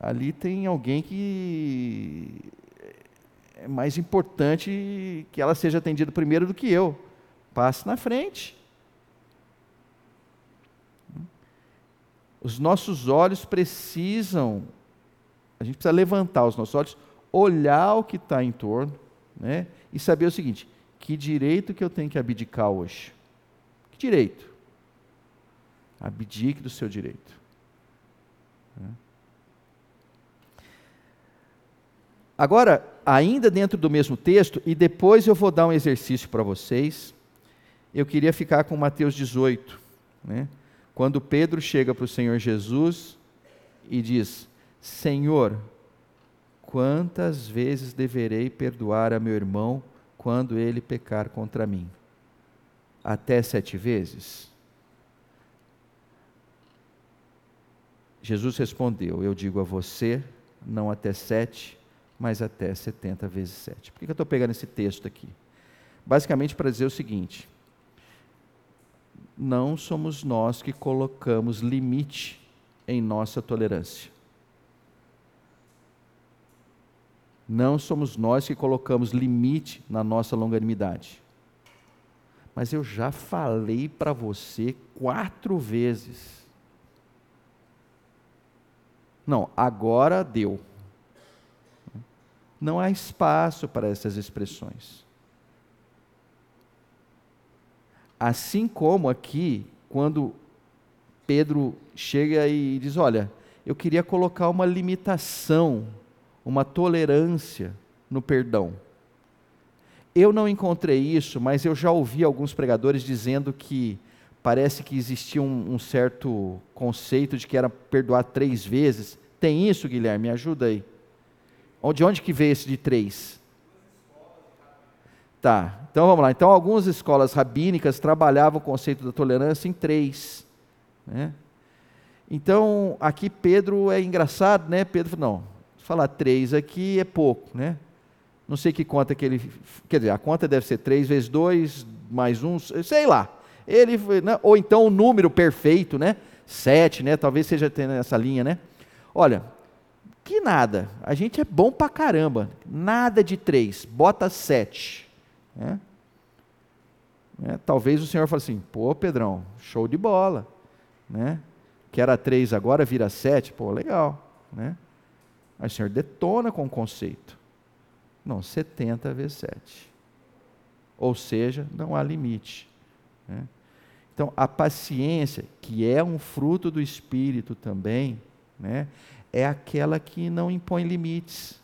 ali tem alguém que é mais importante que ela seja atendida primeiro do que eu. Passe na frente. Os nossos olhos precisam, a gente precisa levantar os nossos olhos, olhar o que está em torno, né, e saber o seguinte: que direito que eu tenho que abdicar hoje? Que direito? Abdique do seu direito. Agora, ainda dentro do mesmo texto, e depois eu vou dar um exercício para vocês, eu queria ficar com Mateus 18, né? quando Pedro chega para o Senhor Jesus e diz: Senhor, quantas vezes deverei perdoar a meu irmão quando ele pecar contra mim? Até sete vezes? Jesus respondeu: Eu digo a você, não até sete, mas até setenta vezes sete. Por que eu estou pegando esse texto aqui? Basicamente para dizer o seguinte: não somos nós que colocamos limite em nossa tolerância. Não somos nós que colocamos limite na nossa longanimidade. Mas eu já falei para você quatro vezes. Não, agora deu. Não há espaço para essas expressões. Assim como aqui, quando Pedro chega e diz: Olha, eu queria colocar uma limitação uma tolerância no perdão. Eu não encontrei isso, mas eu já ouvi alguns pregadores dizendo que parece que existia um, um certo conceito de que era perdoar três vezes. Tem isso, Guilherme? Me ajuda aí. De onde que veio esse de três? Tá, então vamos lá. Então, algumas escolas rabínicas trabalhavam o conceito da tolerância em três. Né? Então, aqui Pedro é engraçado, né? Pedro, não, falar três aqui é pouco, né? Não sei que conta que ele. Quer dizer, a conta deve ser três vezes dois, mais um, sei lá. Ele, né? Ou então o número perfeito, né? Sete, né? Talvez seja essa linha, né? Olha, que nada, a gente é bom pra caramba, nada de três, bota sete. Né? É, talvez o Senhor fale assim, pô Pedrão, show de bola. Né? Que era três agora vira sete, pô, legal. Né? Aí o Senhor detona com o conceito. Não, 70 vezes 7. Ou seja, não há limite. Né? Então, a paciência, que é um fruto do Espírito também, né, é aquela que não impõe limites.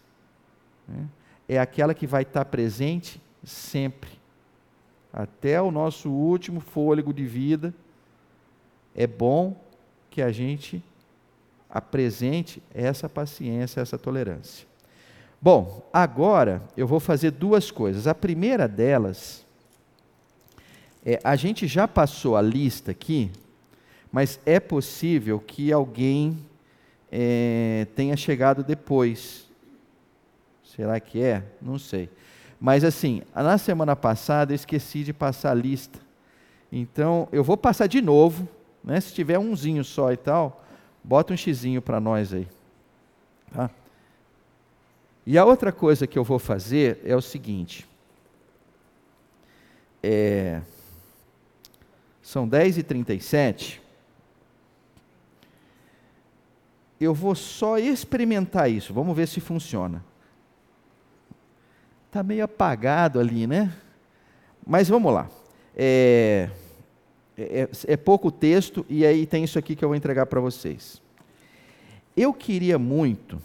Né? É aquela que vai estar presente sempre. Até o nosso último fôlego de vida. É bom que a gente apresente essa paciência, essa tolerância. Bom, agora eu vou fazer duas coisas. A primeira delas, é, a gente já passou a lista aqui, mas é possível que alguém é, tenha chegado depois. Será que é? Não sei. Mas assim, na semana passada eu esqueci de passar a lista. Então, eu vou passar de novo, né? se tiver umzinho só e tal, Bota um xizinho para nós aí. Tá? E a outra coisa que eu vou fazer é o seguinte. É, são 10 e 37 Eu vou só experimentar isso. Vamos ver se funciona. Está meio apagado ali, né? Mas vamos lá. É, é, é, é pouco texto e aí tem isso aqui que eu vou entregar para vocês. Eu queria muito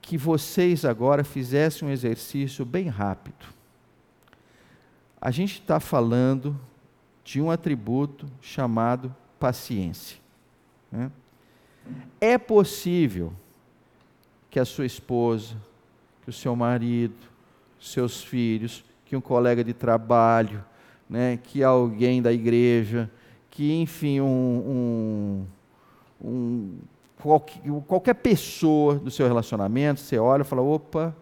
que vocês agora fizessem um exercício bem rápido. A gente está falando de um atributo chamado paciência. Né? É possível que a sua esposa, que o seu marido, seus filhos, que um colega de trabalho, né, que alguém da igreja, que, enfim, um, um, um qualquer, qualquer, pessoa do seu relacionamento, você olha e fala: opa,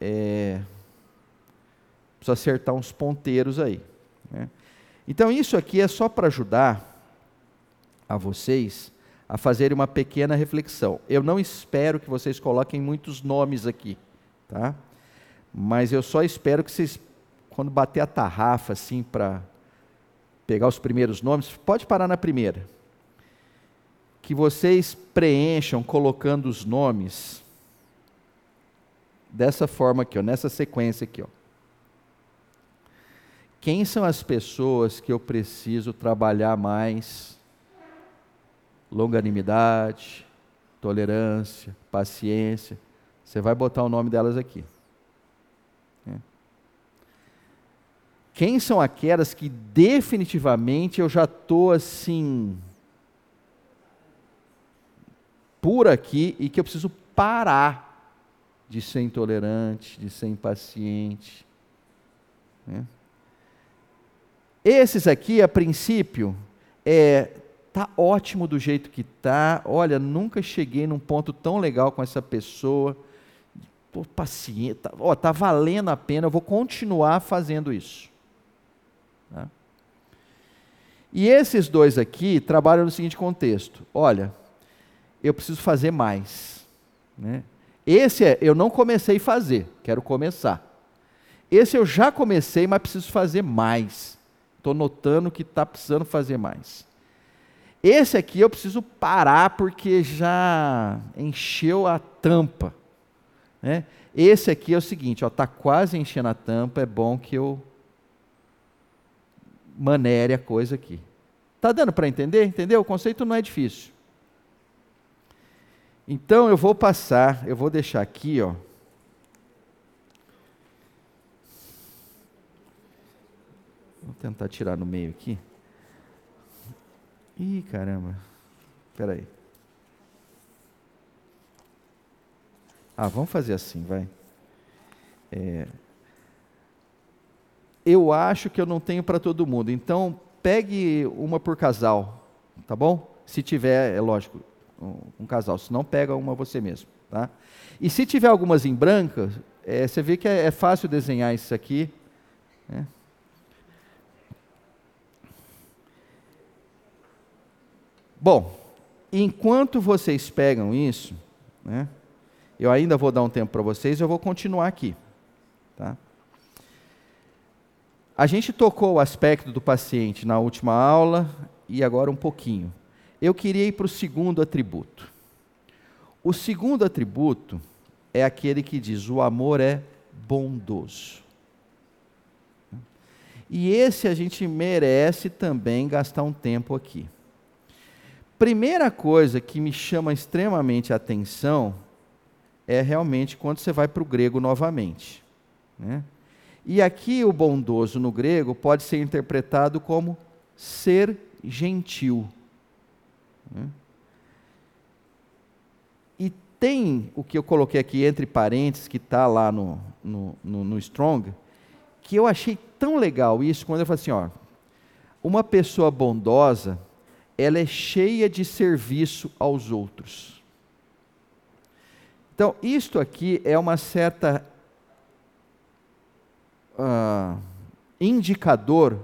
é, precisa acertar uns ponteiros aí. Né? Então, isso aqui é só para ajudar a vocês a fazerem uma pequena reflexão. Eu não espero que vocês coloquem muitos nomes aqui, tá? Mas eu só espero que vocês quando bater a tarrafa assim para pegar os primeiros nomes, pode parar na primeira. Que vocês preencham colocando os nomes dessa forma aqui, ó, nessa sequência aqui, ó. Quem são as pessoas que eu preciso trabalhar mais? Longanimidade, tolerância, paciência. Você vai botar o nome delas aqui. Quem são aquelas que definitivamente eu já estou assim por aqui e que eu preciso parar de ser intolerante, de ser impaciente. Né? Esses aqui, a princípio, é tá ótimo do jeito que tá. Olha, nunca cheguei num ponto tão legal com essa pessoa. Pô, paciente, tá, ó, tá valendo a pena. Eu vou continuar fazendo isso. Né? E esses dois aqui trabalham no seguinte contexto: olha, eu preciso fazer mais. Né? Esse é, eu não comecei a fazer, quero começar. Esse eu já comecei, mas preciso fazer mais. Estou notando que está precisando fazer mais. Esse aqui eu preciso parar porque já encheu a tampa. Né? Esse aqui é o seguinte, está quase enchendo a tampa, é bom que eu manere a coisa aqui. Está dando para entender? Entendeu? O conceito não é difícil. Então eu vou passar, eu vou deixar aqui, ó. Vou tentar tirar no meio aqui. Ih, caramba. Espera aí. Ah, vamos fazer assim, vai. É, eu acho que eu não tenho para todo mundo. Então, pegue uma por casal, tá bom? Se tiver, é lógico, um, um casal. Se não, pega uma você mesmo, tá? E se tiver algumas em branca, é, você vê que é, é, fácil desenhar isso aqui. Né? Bom, enquanto vocês pegam isso, né, eu ainda vou dar um tempo para vocês, eu vou continuar aqui. Tá? A gente tocou o aspecto do paciente na última aula e agora um pouquinho. Eu queria ir para o segundo atributo. O segundo atributo é aquele que diz: o amor é bondoso. E esse a gente merece também gastar um tempo aqui. Primeira coisa que me chama extremamente a atenção é realmente quando você vai para o grego novamente. Né? E aqui o bondoso no grego pode ser interpretado como ser gentil. Né? E tem o que eu coloquei aqui entre parênteses, que está lá no, no, no, no Strong, que eu achei tão legal isso, quando eu falei assim, ó, uma pessoa bondosa, ela é cheia de serviço aos outros. Então, isto aqui é uma certa uh, indicador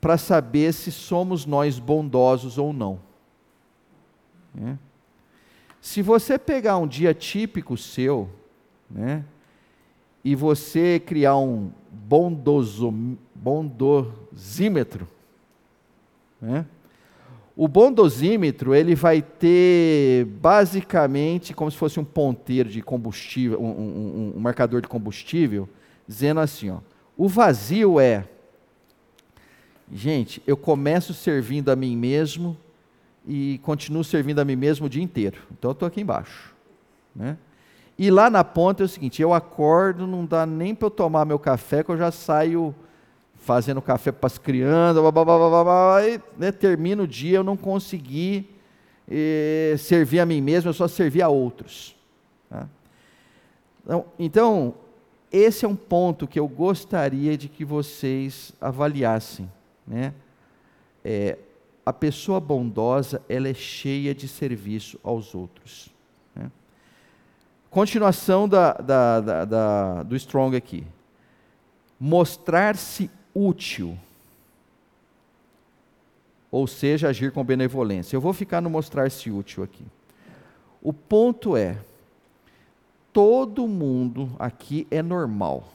para saber se somos nós bondosos ou não. É. Se você pegar um dia típico seu, né, e você criar um bondoso, bondosímetro, né, o bondosímetro ele vai ter basicamente como se fosse um ponteiro de combustível, um, um, um marcador de combustível, dizendo assim, ó, o vazio é, gente, eu começo servindo a mim mesmo e continuo servindo a mim mesmo o dia inteiro. Então eu estou aqui embaixo, né? E lá na ponta é o seguinte: eu acordo, não dá nem para eu tomar meu café, que eu já saio fazendo café para as crianças, blá, blá, blá, blá, e né, termino o dia, eu não consegui eh, servir a mim mesmo, eu só servi a outros. Tá? Então, então, esse é um ponto que eu gostaria de que vocês avaliassem. Né? É, a pessoa bondosa, ela é cheia de serviço aos outros. Né? Continuação da, da, da, do Strong aqui. Mostrar-se útil. Ou seja, agir com benevolência. Eu vou ficar no mostrar-se útil aqui. O ponto é: todo mundo aqui é normal.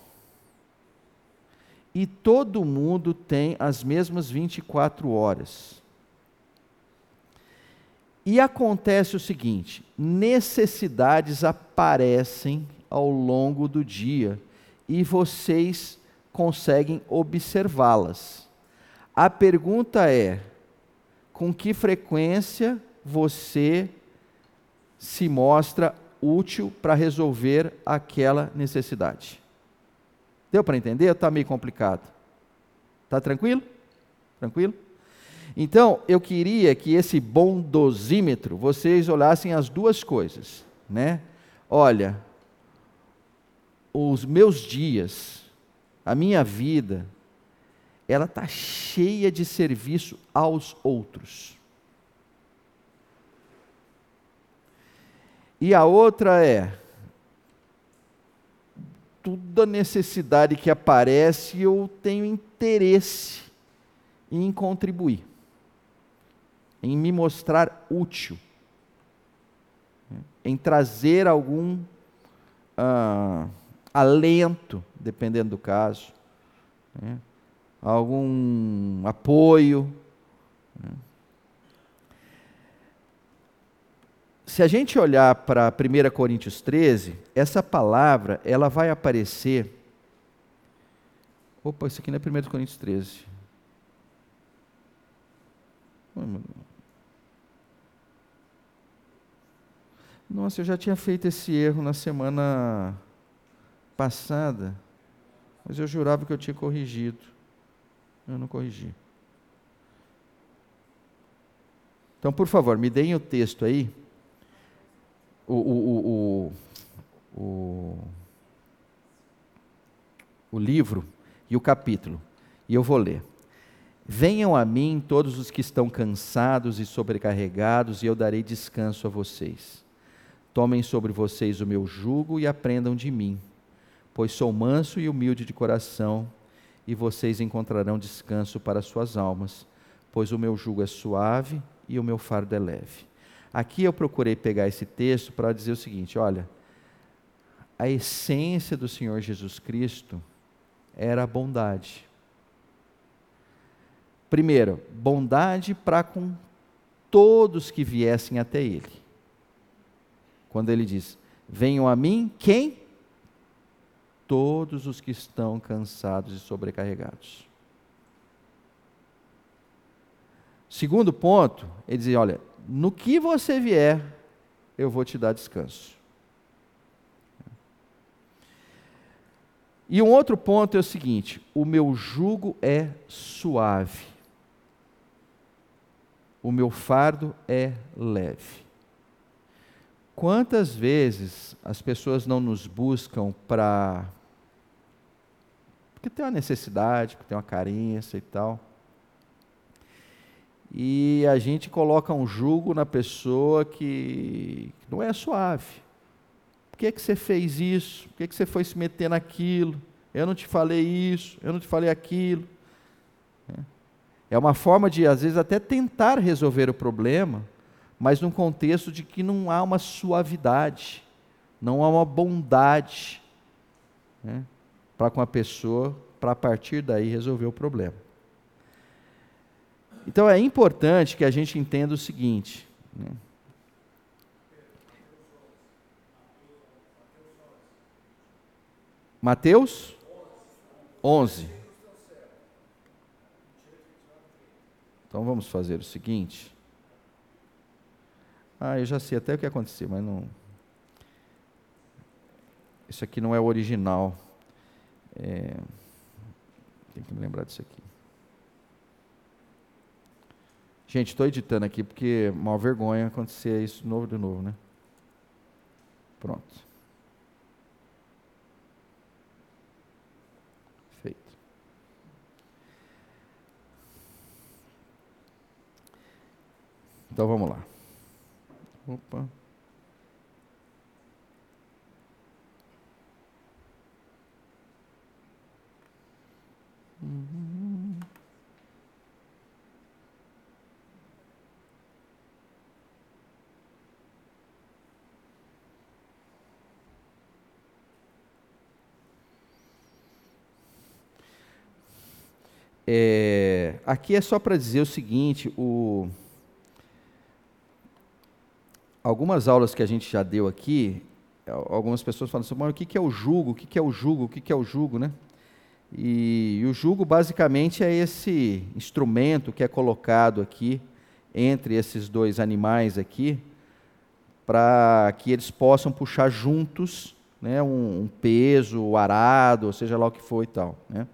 E todo mundo tem as mesmas 24 horas. E acontece o seguinte: necessidades aparecem ao longo do dia e vocês conseguem observá-las. A pergunta é: com que frequência você se mostra útil para resolver aquela necessidade? Deu para entender? Está meio complicado. Está tranquilo? Tranquilo? Então, eu queria que esse bondosímetro, vocês olhassem as duas coisas, né? Olha, os meus dias, a minha vida, ela está cheia de serviço aos outros. E a outra é, toda necessidade que aparece, eu tenho interesse em contribuir, em me mostrar útil, em trazer algum. Ah, alento, dependendo do caso, né? algum apoio. Né? Se a gente olhar para 1 Coríntios 13, essa palavra ela vai aparecer. Opa, isso aqui não é 1 Coríntios 13. Nossa, eu já tinha feito esse erro na semana passada, mas eu jurava que eu tinha corrigido. Eu não corrigi. Então, por favor, me deem o texto aí. O, o, o, o, o livro e o capítulo. E eu vou ler. Venham a mim todos os que estão cansados e sobrecarregados, e eu darei descanso a vocês. Tomem sobre vocês o meu jugo e aprendam de mim pois sou manso e humilde de coração, e vocês encontrarão descanso para suas almas, pois o meu jugo é suave e o meu fardo é leve. Aqui eu procurei pegar esse texto para dizer o seguinte: olha, a essência do Senhor Jesus Cristo era a bondade. Primeiro, bondade para com todos que viessem até Ele. Quando Ele diz: Venham a mim, quem? Todos os que estão cansados e sobrecarregados. Segundo ponto, ele diz: Olha, no que você vier, eu vou te dar descanso. E um outro ponto é o seguinte: o meu jugo é suave, o meu fardo é leve. Quantas vezes as pessoas não nos buscam para. Porque tem uma necessidade, porque tem uma carência e tal. E a gente coloca um jugo na pessoa que não é suave. Por que, que você fez isso? Por que, que você foi se meter naquilo? Eu não te falei isso, eu não te falei aquilo. É uma forma de, às vezes, até tentar resolver o problema, mas num contexto de que não há uma suavidade, não há uma bondade né, para com a pessoa, para a partir daí resolver o problema. Então é importante que a gente entenda o seguinte. Né, Mateus 11. Então vamos fazer o seguinte. Ah, eu já sei até o que aconteceu, mas não. Isso aqui não é o original. É... Tem que me lembrar disso aqui. Gente, estou editando aqui porque mal vergonha acontecer isso de novo de novo, né? Pronto. Então vamos lá. Opa. Uhum. É, aqui é só para dizer o seguinte: o algumas aulas que a gente já deu aqui, algumas pessoas falam assim, o que é o jugo? O que é o jugo? O que é o jugo, né? E, e o jugo basicamente é esse instrumento que é colocado aqui entre esses dois animais aqui, para que eles possam puxar juntos né, um, um, peso, o arado, ou seja lá o que for e tal. Né?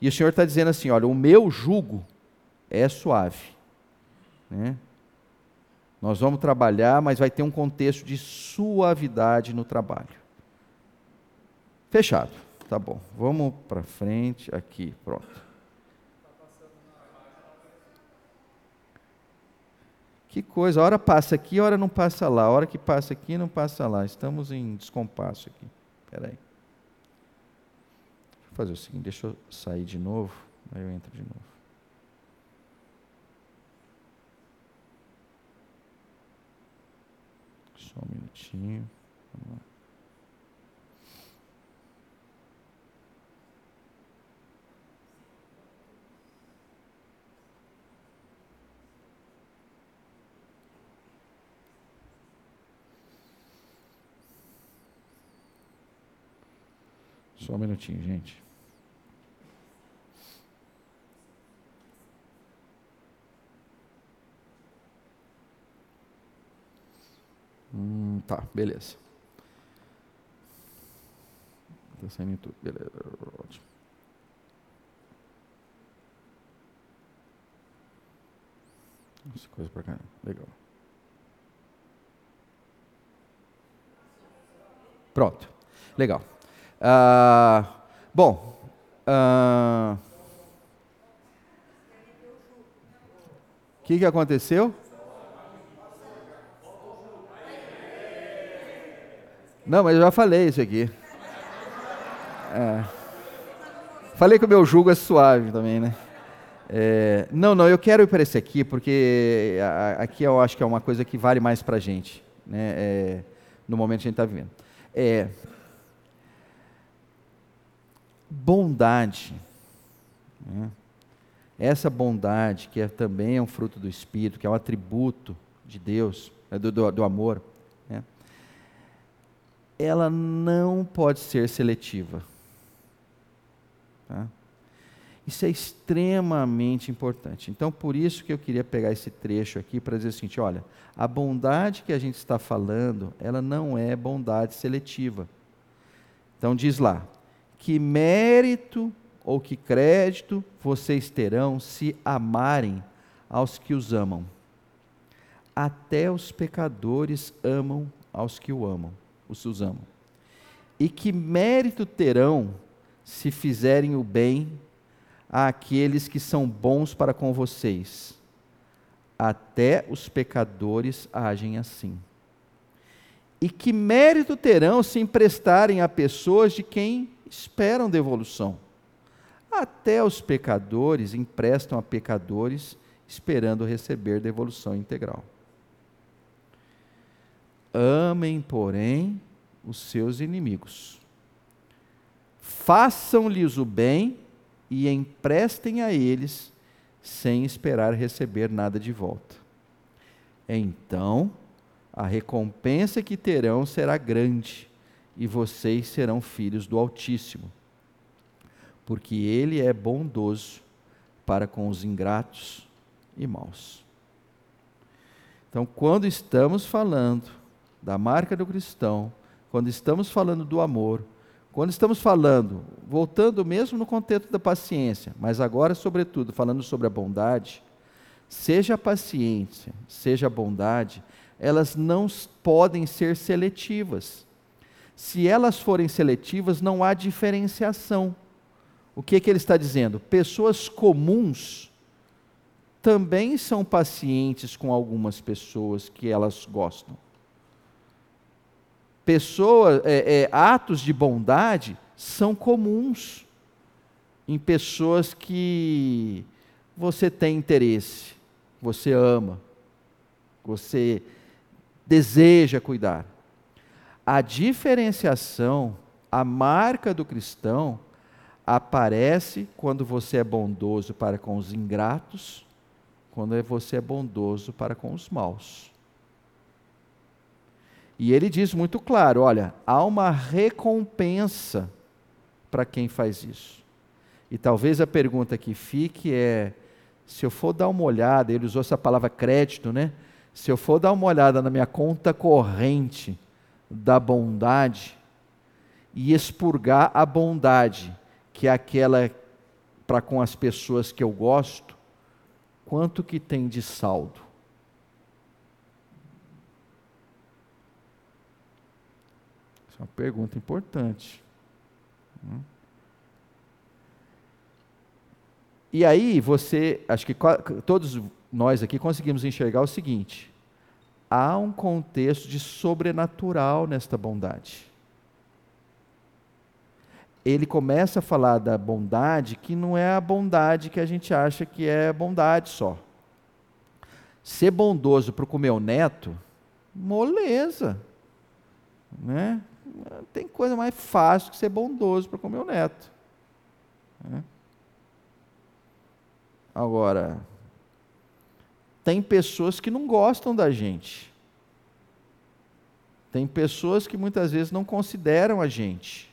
E o Senhor está dizendo assim: olha, o meu jugo é suave. Né? Nós vamos trabalhar, mas vai ter um contexto de suavidade no trabalho. Fechado. Tá bom. Vamos para frente aqui. Pronto. Que coisa, a hora passa aqui, a hora não passa lá, a hora que passa aqui não passa lá. Estamos em descompasso aqui. Espera aí. Fazer o seguinte, deixa eu sair de novo, aí eu entro de novo. Só um minutinho. Vamos lá. Só um minutinho, gente. Tá, beleza. Tá saindo tudo. Beleza, ótimo. Essa coisa pra caramba. Legal. Pronto. Legal. Uh, bom. O uh, que, que aconteceu? Não, mas eu já falei isso aqui. É. Falei que o meu jugo é suave também, né? É, não, não, eu quero ir para esse aqui, porque aqui eu acho que é uma coisa que vale mais para a gente, né, é, no momento que a gente está vivendo. É, bondade. Né, essa bondade, que é também é um fruto do Espírito, que é um atributo de Deus, é do, do, do amor, né, ela não pode ser seletiva. Tá? Isso é extremamente importante. Então, por isso que eu queria pegar esse trecho aqui para dizer o seguinte: olha, a bondade que a gente está falando, ela não é bondade seletiva. Então, diz lá: que mérito ou que crédito vocês terão se amarem aos que os amam? Até os pecadores amam aos que o amam, os os amam. E que mérito terão se fizerem o bem àqueles que são bons para com vocês. Até os pecadores agem assim. E que mérito terão se emprestarem a pessoas de quem esperam devolução? Até os pecadores emprestam a pecadores esperando receber devolução integral. Amem, porém, os seus inimigos. Façam-lhes o bem e emprestem a eles sem esperar receber nada de volta. Então, a recompensa que terão será grande, e vocês serão filhos do Altíssimo, porque Ele é bondoso para com os ingratos e maus. Então, quando estamos falando da marca do cristão, quando estamos falando do amor, quando estamos falando, voltando mesmo no contexto da paciência, mas agora, sobretudo, falando sobre a bondade, seja a paciência, seja a bondade, elas não podem ser seletivas. Se elas forem seletivas, não há diferenciação. O que, é que ele está dizendo? Pessoas comuns também são pacientes com algumas pessoas que elas gostam pessoas, é, é, atos de bondade são comuns em pessoas que você tem interesse, você ama, você deseja cuidar. A diferenciação, a marca do cristão, aparece quando você é bondoso para com os ingratos, quando você é bondoso para com os maus. E ele diz muito claro: olha, há uma recompensa para quem faz isso. E talvez a pergunta que fique é: se eu for dar uma olhada, ele usou essa palavra crédito, né? Se eu for dar uma olhada na minha conta corrente da bondade e expurgar a bondade, que é aquela para com as pessoas que eu gosto, quanto que tem de saldo? Uma pergunta importante. Hum. E aí você, acho que todos nós aqui conseguimos enxergar o seguinte: há um contexto de sobrenatural nesta bondade. Ele começa a falar da bondade que não é a bondade que a gente acha que é bondade só. Ser bondoso para o meu neto, moleza. Né? Tem coisa mais fácil que ser bondoso para com meu neto. Né? Agora, tem pessoas que não gostam da gente. Tem pessoas que muitas vezes não consideram a gente.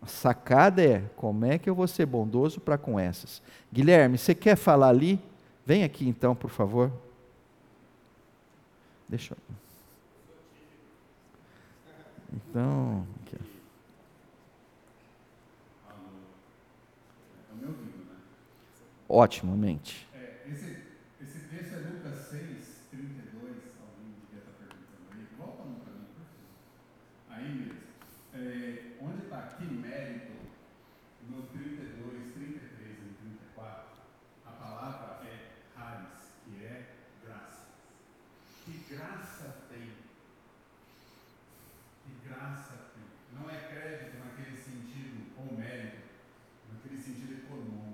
A sacada é: como é que eu vou ser bondoso para com essas? Guilherme, você quer falar ali? Vem aqui então, por favor. Deixa eu. Então. Aqui. Otimamente. É, esse, esse texto é Lucas 6, 32. Alguém devia estar perguntando aí. Volta um para mim, por favor. Aí mesmo. É, onde está que mérito? No 32, 33 e 34, a palavra é haris, que é graça. Que graça tem graça, não é crédito naquele sentido ou mérito, naquele sentido econômico.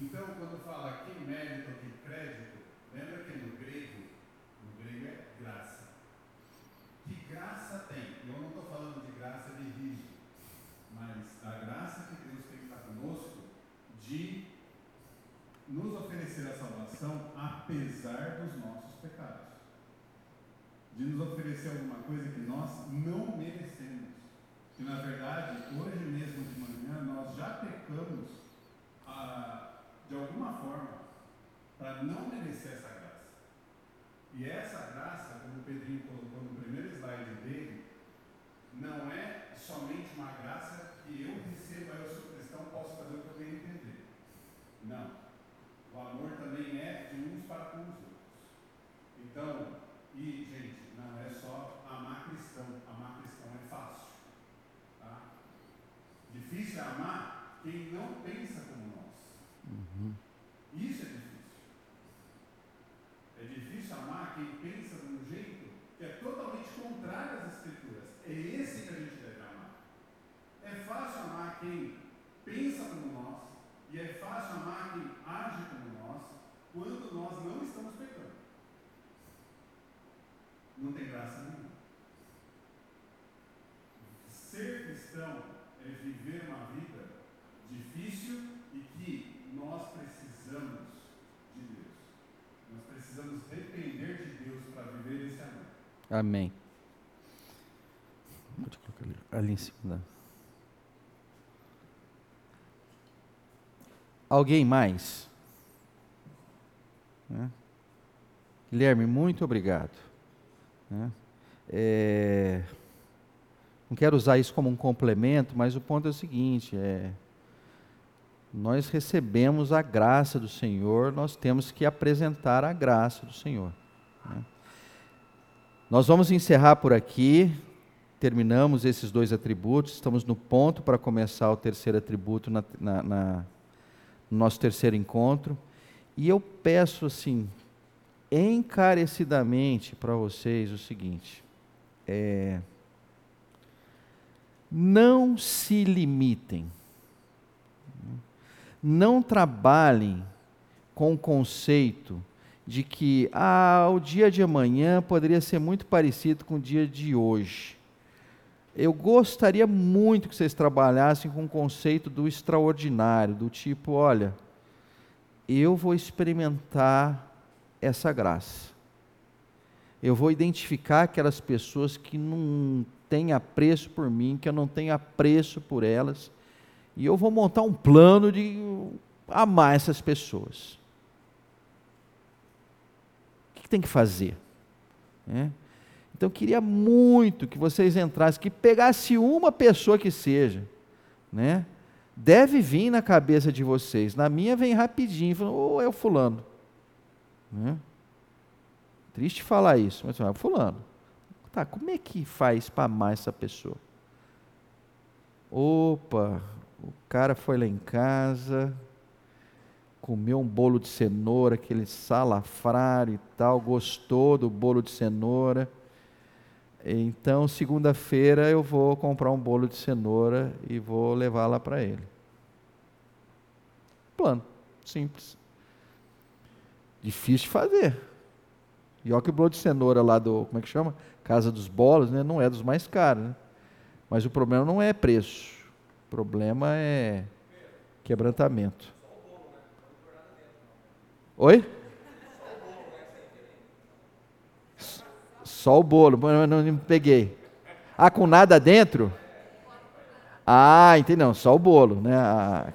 Então, quando fala que mérito, que crédito, lembra que no grego, no grego é graça. Que graça tem? Eu não estou falando de graça de rígido, mas a graça que Deus tem para conosco de nos oferecer a salvação apesar dos nossos pecados. De nos oferecer alguma coisa que nós não merecemos. Que na verdade, hoje mesmo de manhã, nós já pecamos de alguma forma para não merecer essa graça. E essa graça, como o Pedrinho colocou no primeiro slide dele, não é somente uma graça que eu recebo, eu sou cristão, posso fazer o que eu quero entender. Não. O amor também é de uns para com os outros. Então, e gente, não é só amar cristão, amar cristão é fácil. Tá? Difícil é amar quem não pensa como nós. Uhum. Isso é difícil. É difícil amar quem pensa de um jeito que é totalmente contrário às escrituras. É esse que a gente deve amar. É fácil amar quem pensa como nós e é fácil amar quem age como nós quando nós não estamos pecando. Não tem graça nenhuma. Ser cristão é viver uma vida difícil e que nós precisamos de Deus. Nós precisamos depender de Deus para viver esse amor. Amém. Pode colocar ali, ali em cima. Alguém mais? Né? Guilherme, muito obrigado. Né? É, não quero usar isso como um complemento, mas o ponto é o seguinte: é, nós recebemos a graça do Senhor, nós temos que apresentar a graça do Senhor. Né? Nós vamos encerrar por aqui, terminamos esses dois atributos, estamos no ponto para começar o terceiro atributo na, na, na, no nosso terceiro encontro. E eu peço assim, encarecidamente para vocês o seguinte: é, não se limitem, não trabalhem com o conceito de que ah, o dia de amanhã poderia ser muito parecido com o dia de hoje. Eu gostaria muito que vocês trabalhassem com o conceito do extraordinário, do tipo, olha, eu vou experimentar essa graça. Eu vou identificar aquelas pessoas que não têm apreço por mim, que eu não tenho apreço por elas, e eu vou montar um plano de amar essas pessoas que tem que fazer? Né? Então queria muito que vocês entrassem, que pegasse uma pessoa que seja, né? Deve vir na cabeça de vocês. Na minha vem rapidinho, falando, ou oh, é o fulano. Né? Triste falar isso, mas é o fulano. Tá, como é que faz para amar essa pessoa? Opa, o cara foi lá em casa, comeu um bolo de cenoura, aquele salafrário e tal, gostou do bolo de cenoura. Então, segunda-feira eu vou comprar um bolo de cenoura e vou levar lá para ele. Plano, simples. Difícil de fazer. E olha que o bolo de cenoura lá do, como é que chama? Casa dos Bolos, né? não é dos mais caros. Né? Mas o problema não é preço. O problema é quebrantamento. Oi? Só o bolo, não, não, não peguei. Ah, com nada dentro? Ah, entendi, não, só o bolo, né? Ah,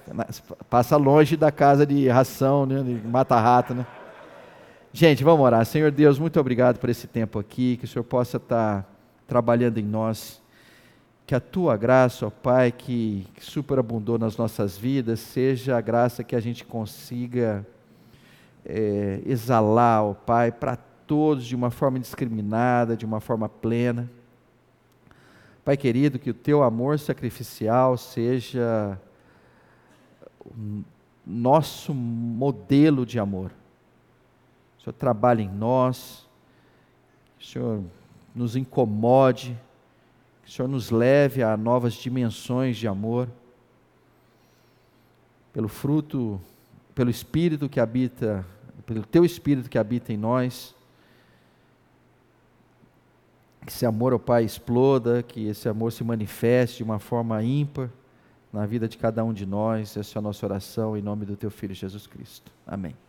passa longe da casa de ração, né? De mata-rato, né? Gente, vamos orar. Senhor Deus, muito obrigado por esse tempo aqui, que o Senhor possa estar trabalhando em nós. Que a tua graça, ó Pai, que superabundou nas nossas vidas, seja a graça que a gente consiga é, exalar, ó Pai, para todos de uma forma indiscriminada, de uma forma plena. Pai querido, que o teu amor sacrificial seja nosso modelo de amor. O Senhor trabalhe em nós, que o Senhor nos incomode, que o Senhor nos leve a novas dimensões de amor, pelo fruto pelo Espírito que habita, pelo Teu Espírito que habita em nós. Que esse amor, ó Pai, exploda, que esse amor se manifeste de uma forma ímpar na vida de cada um de nós. Essa é a nossa oração em nome do Teu Filho Jesus Cristo. Amém.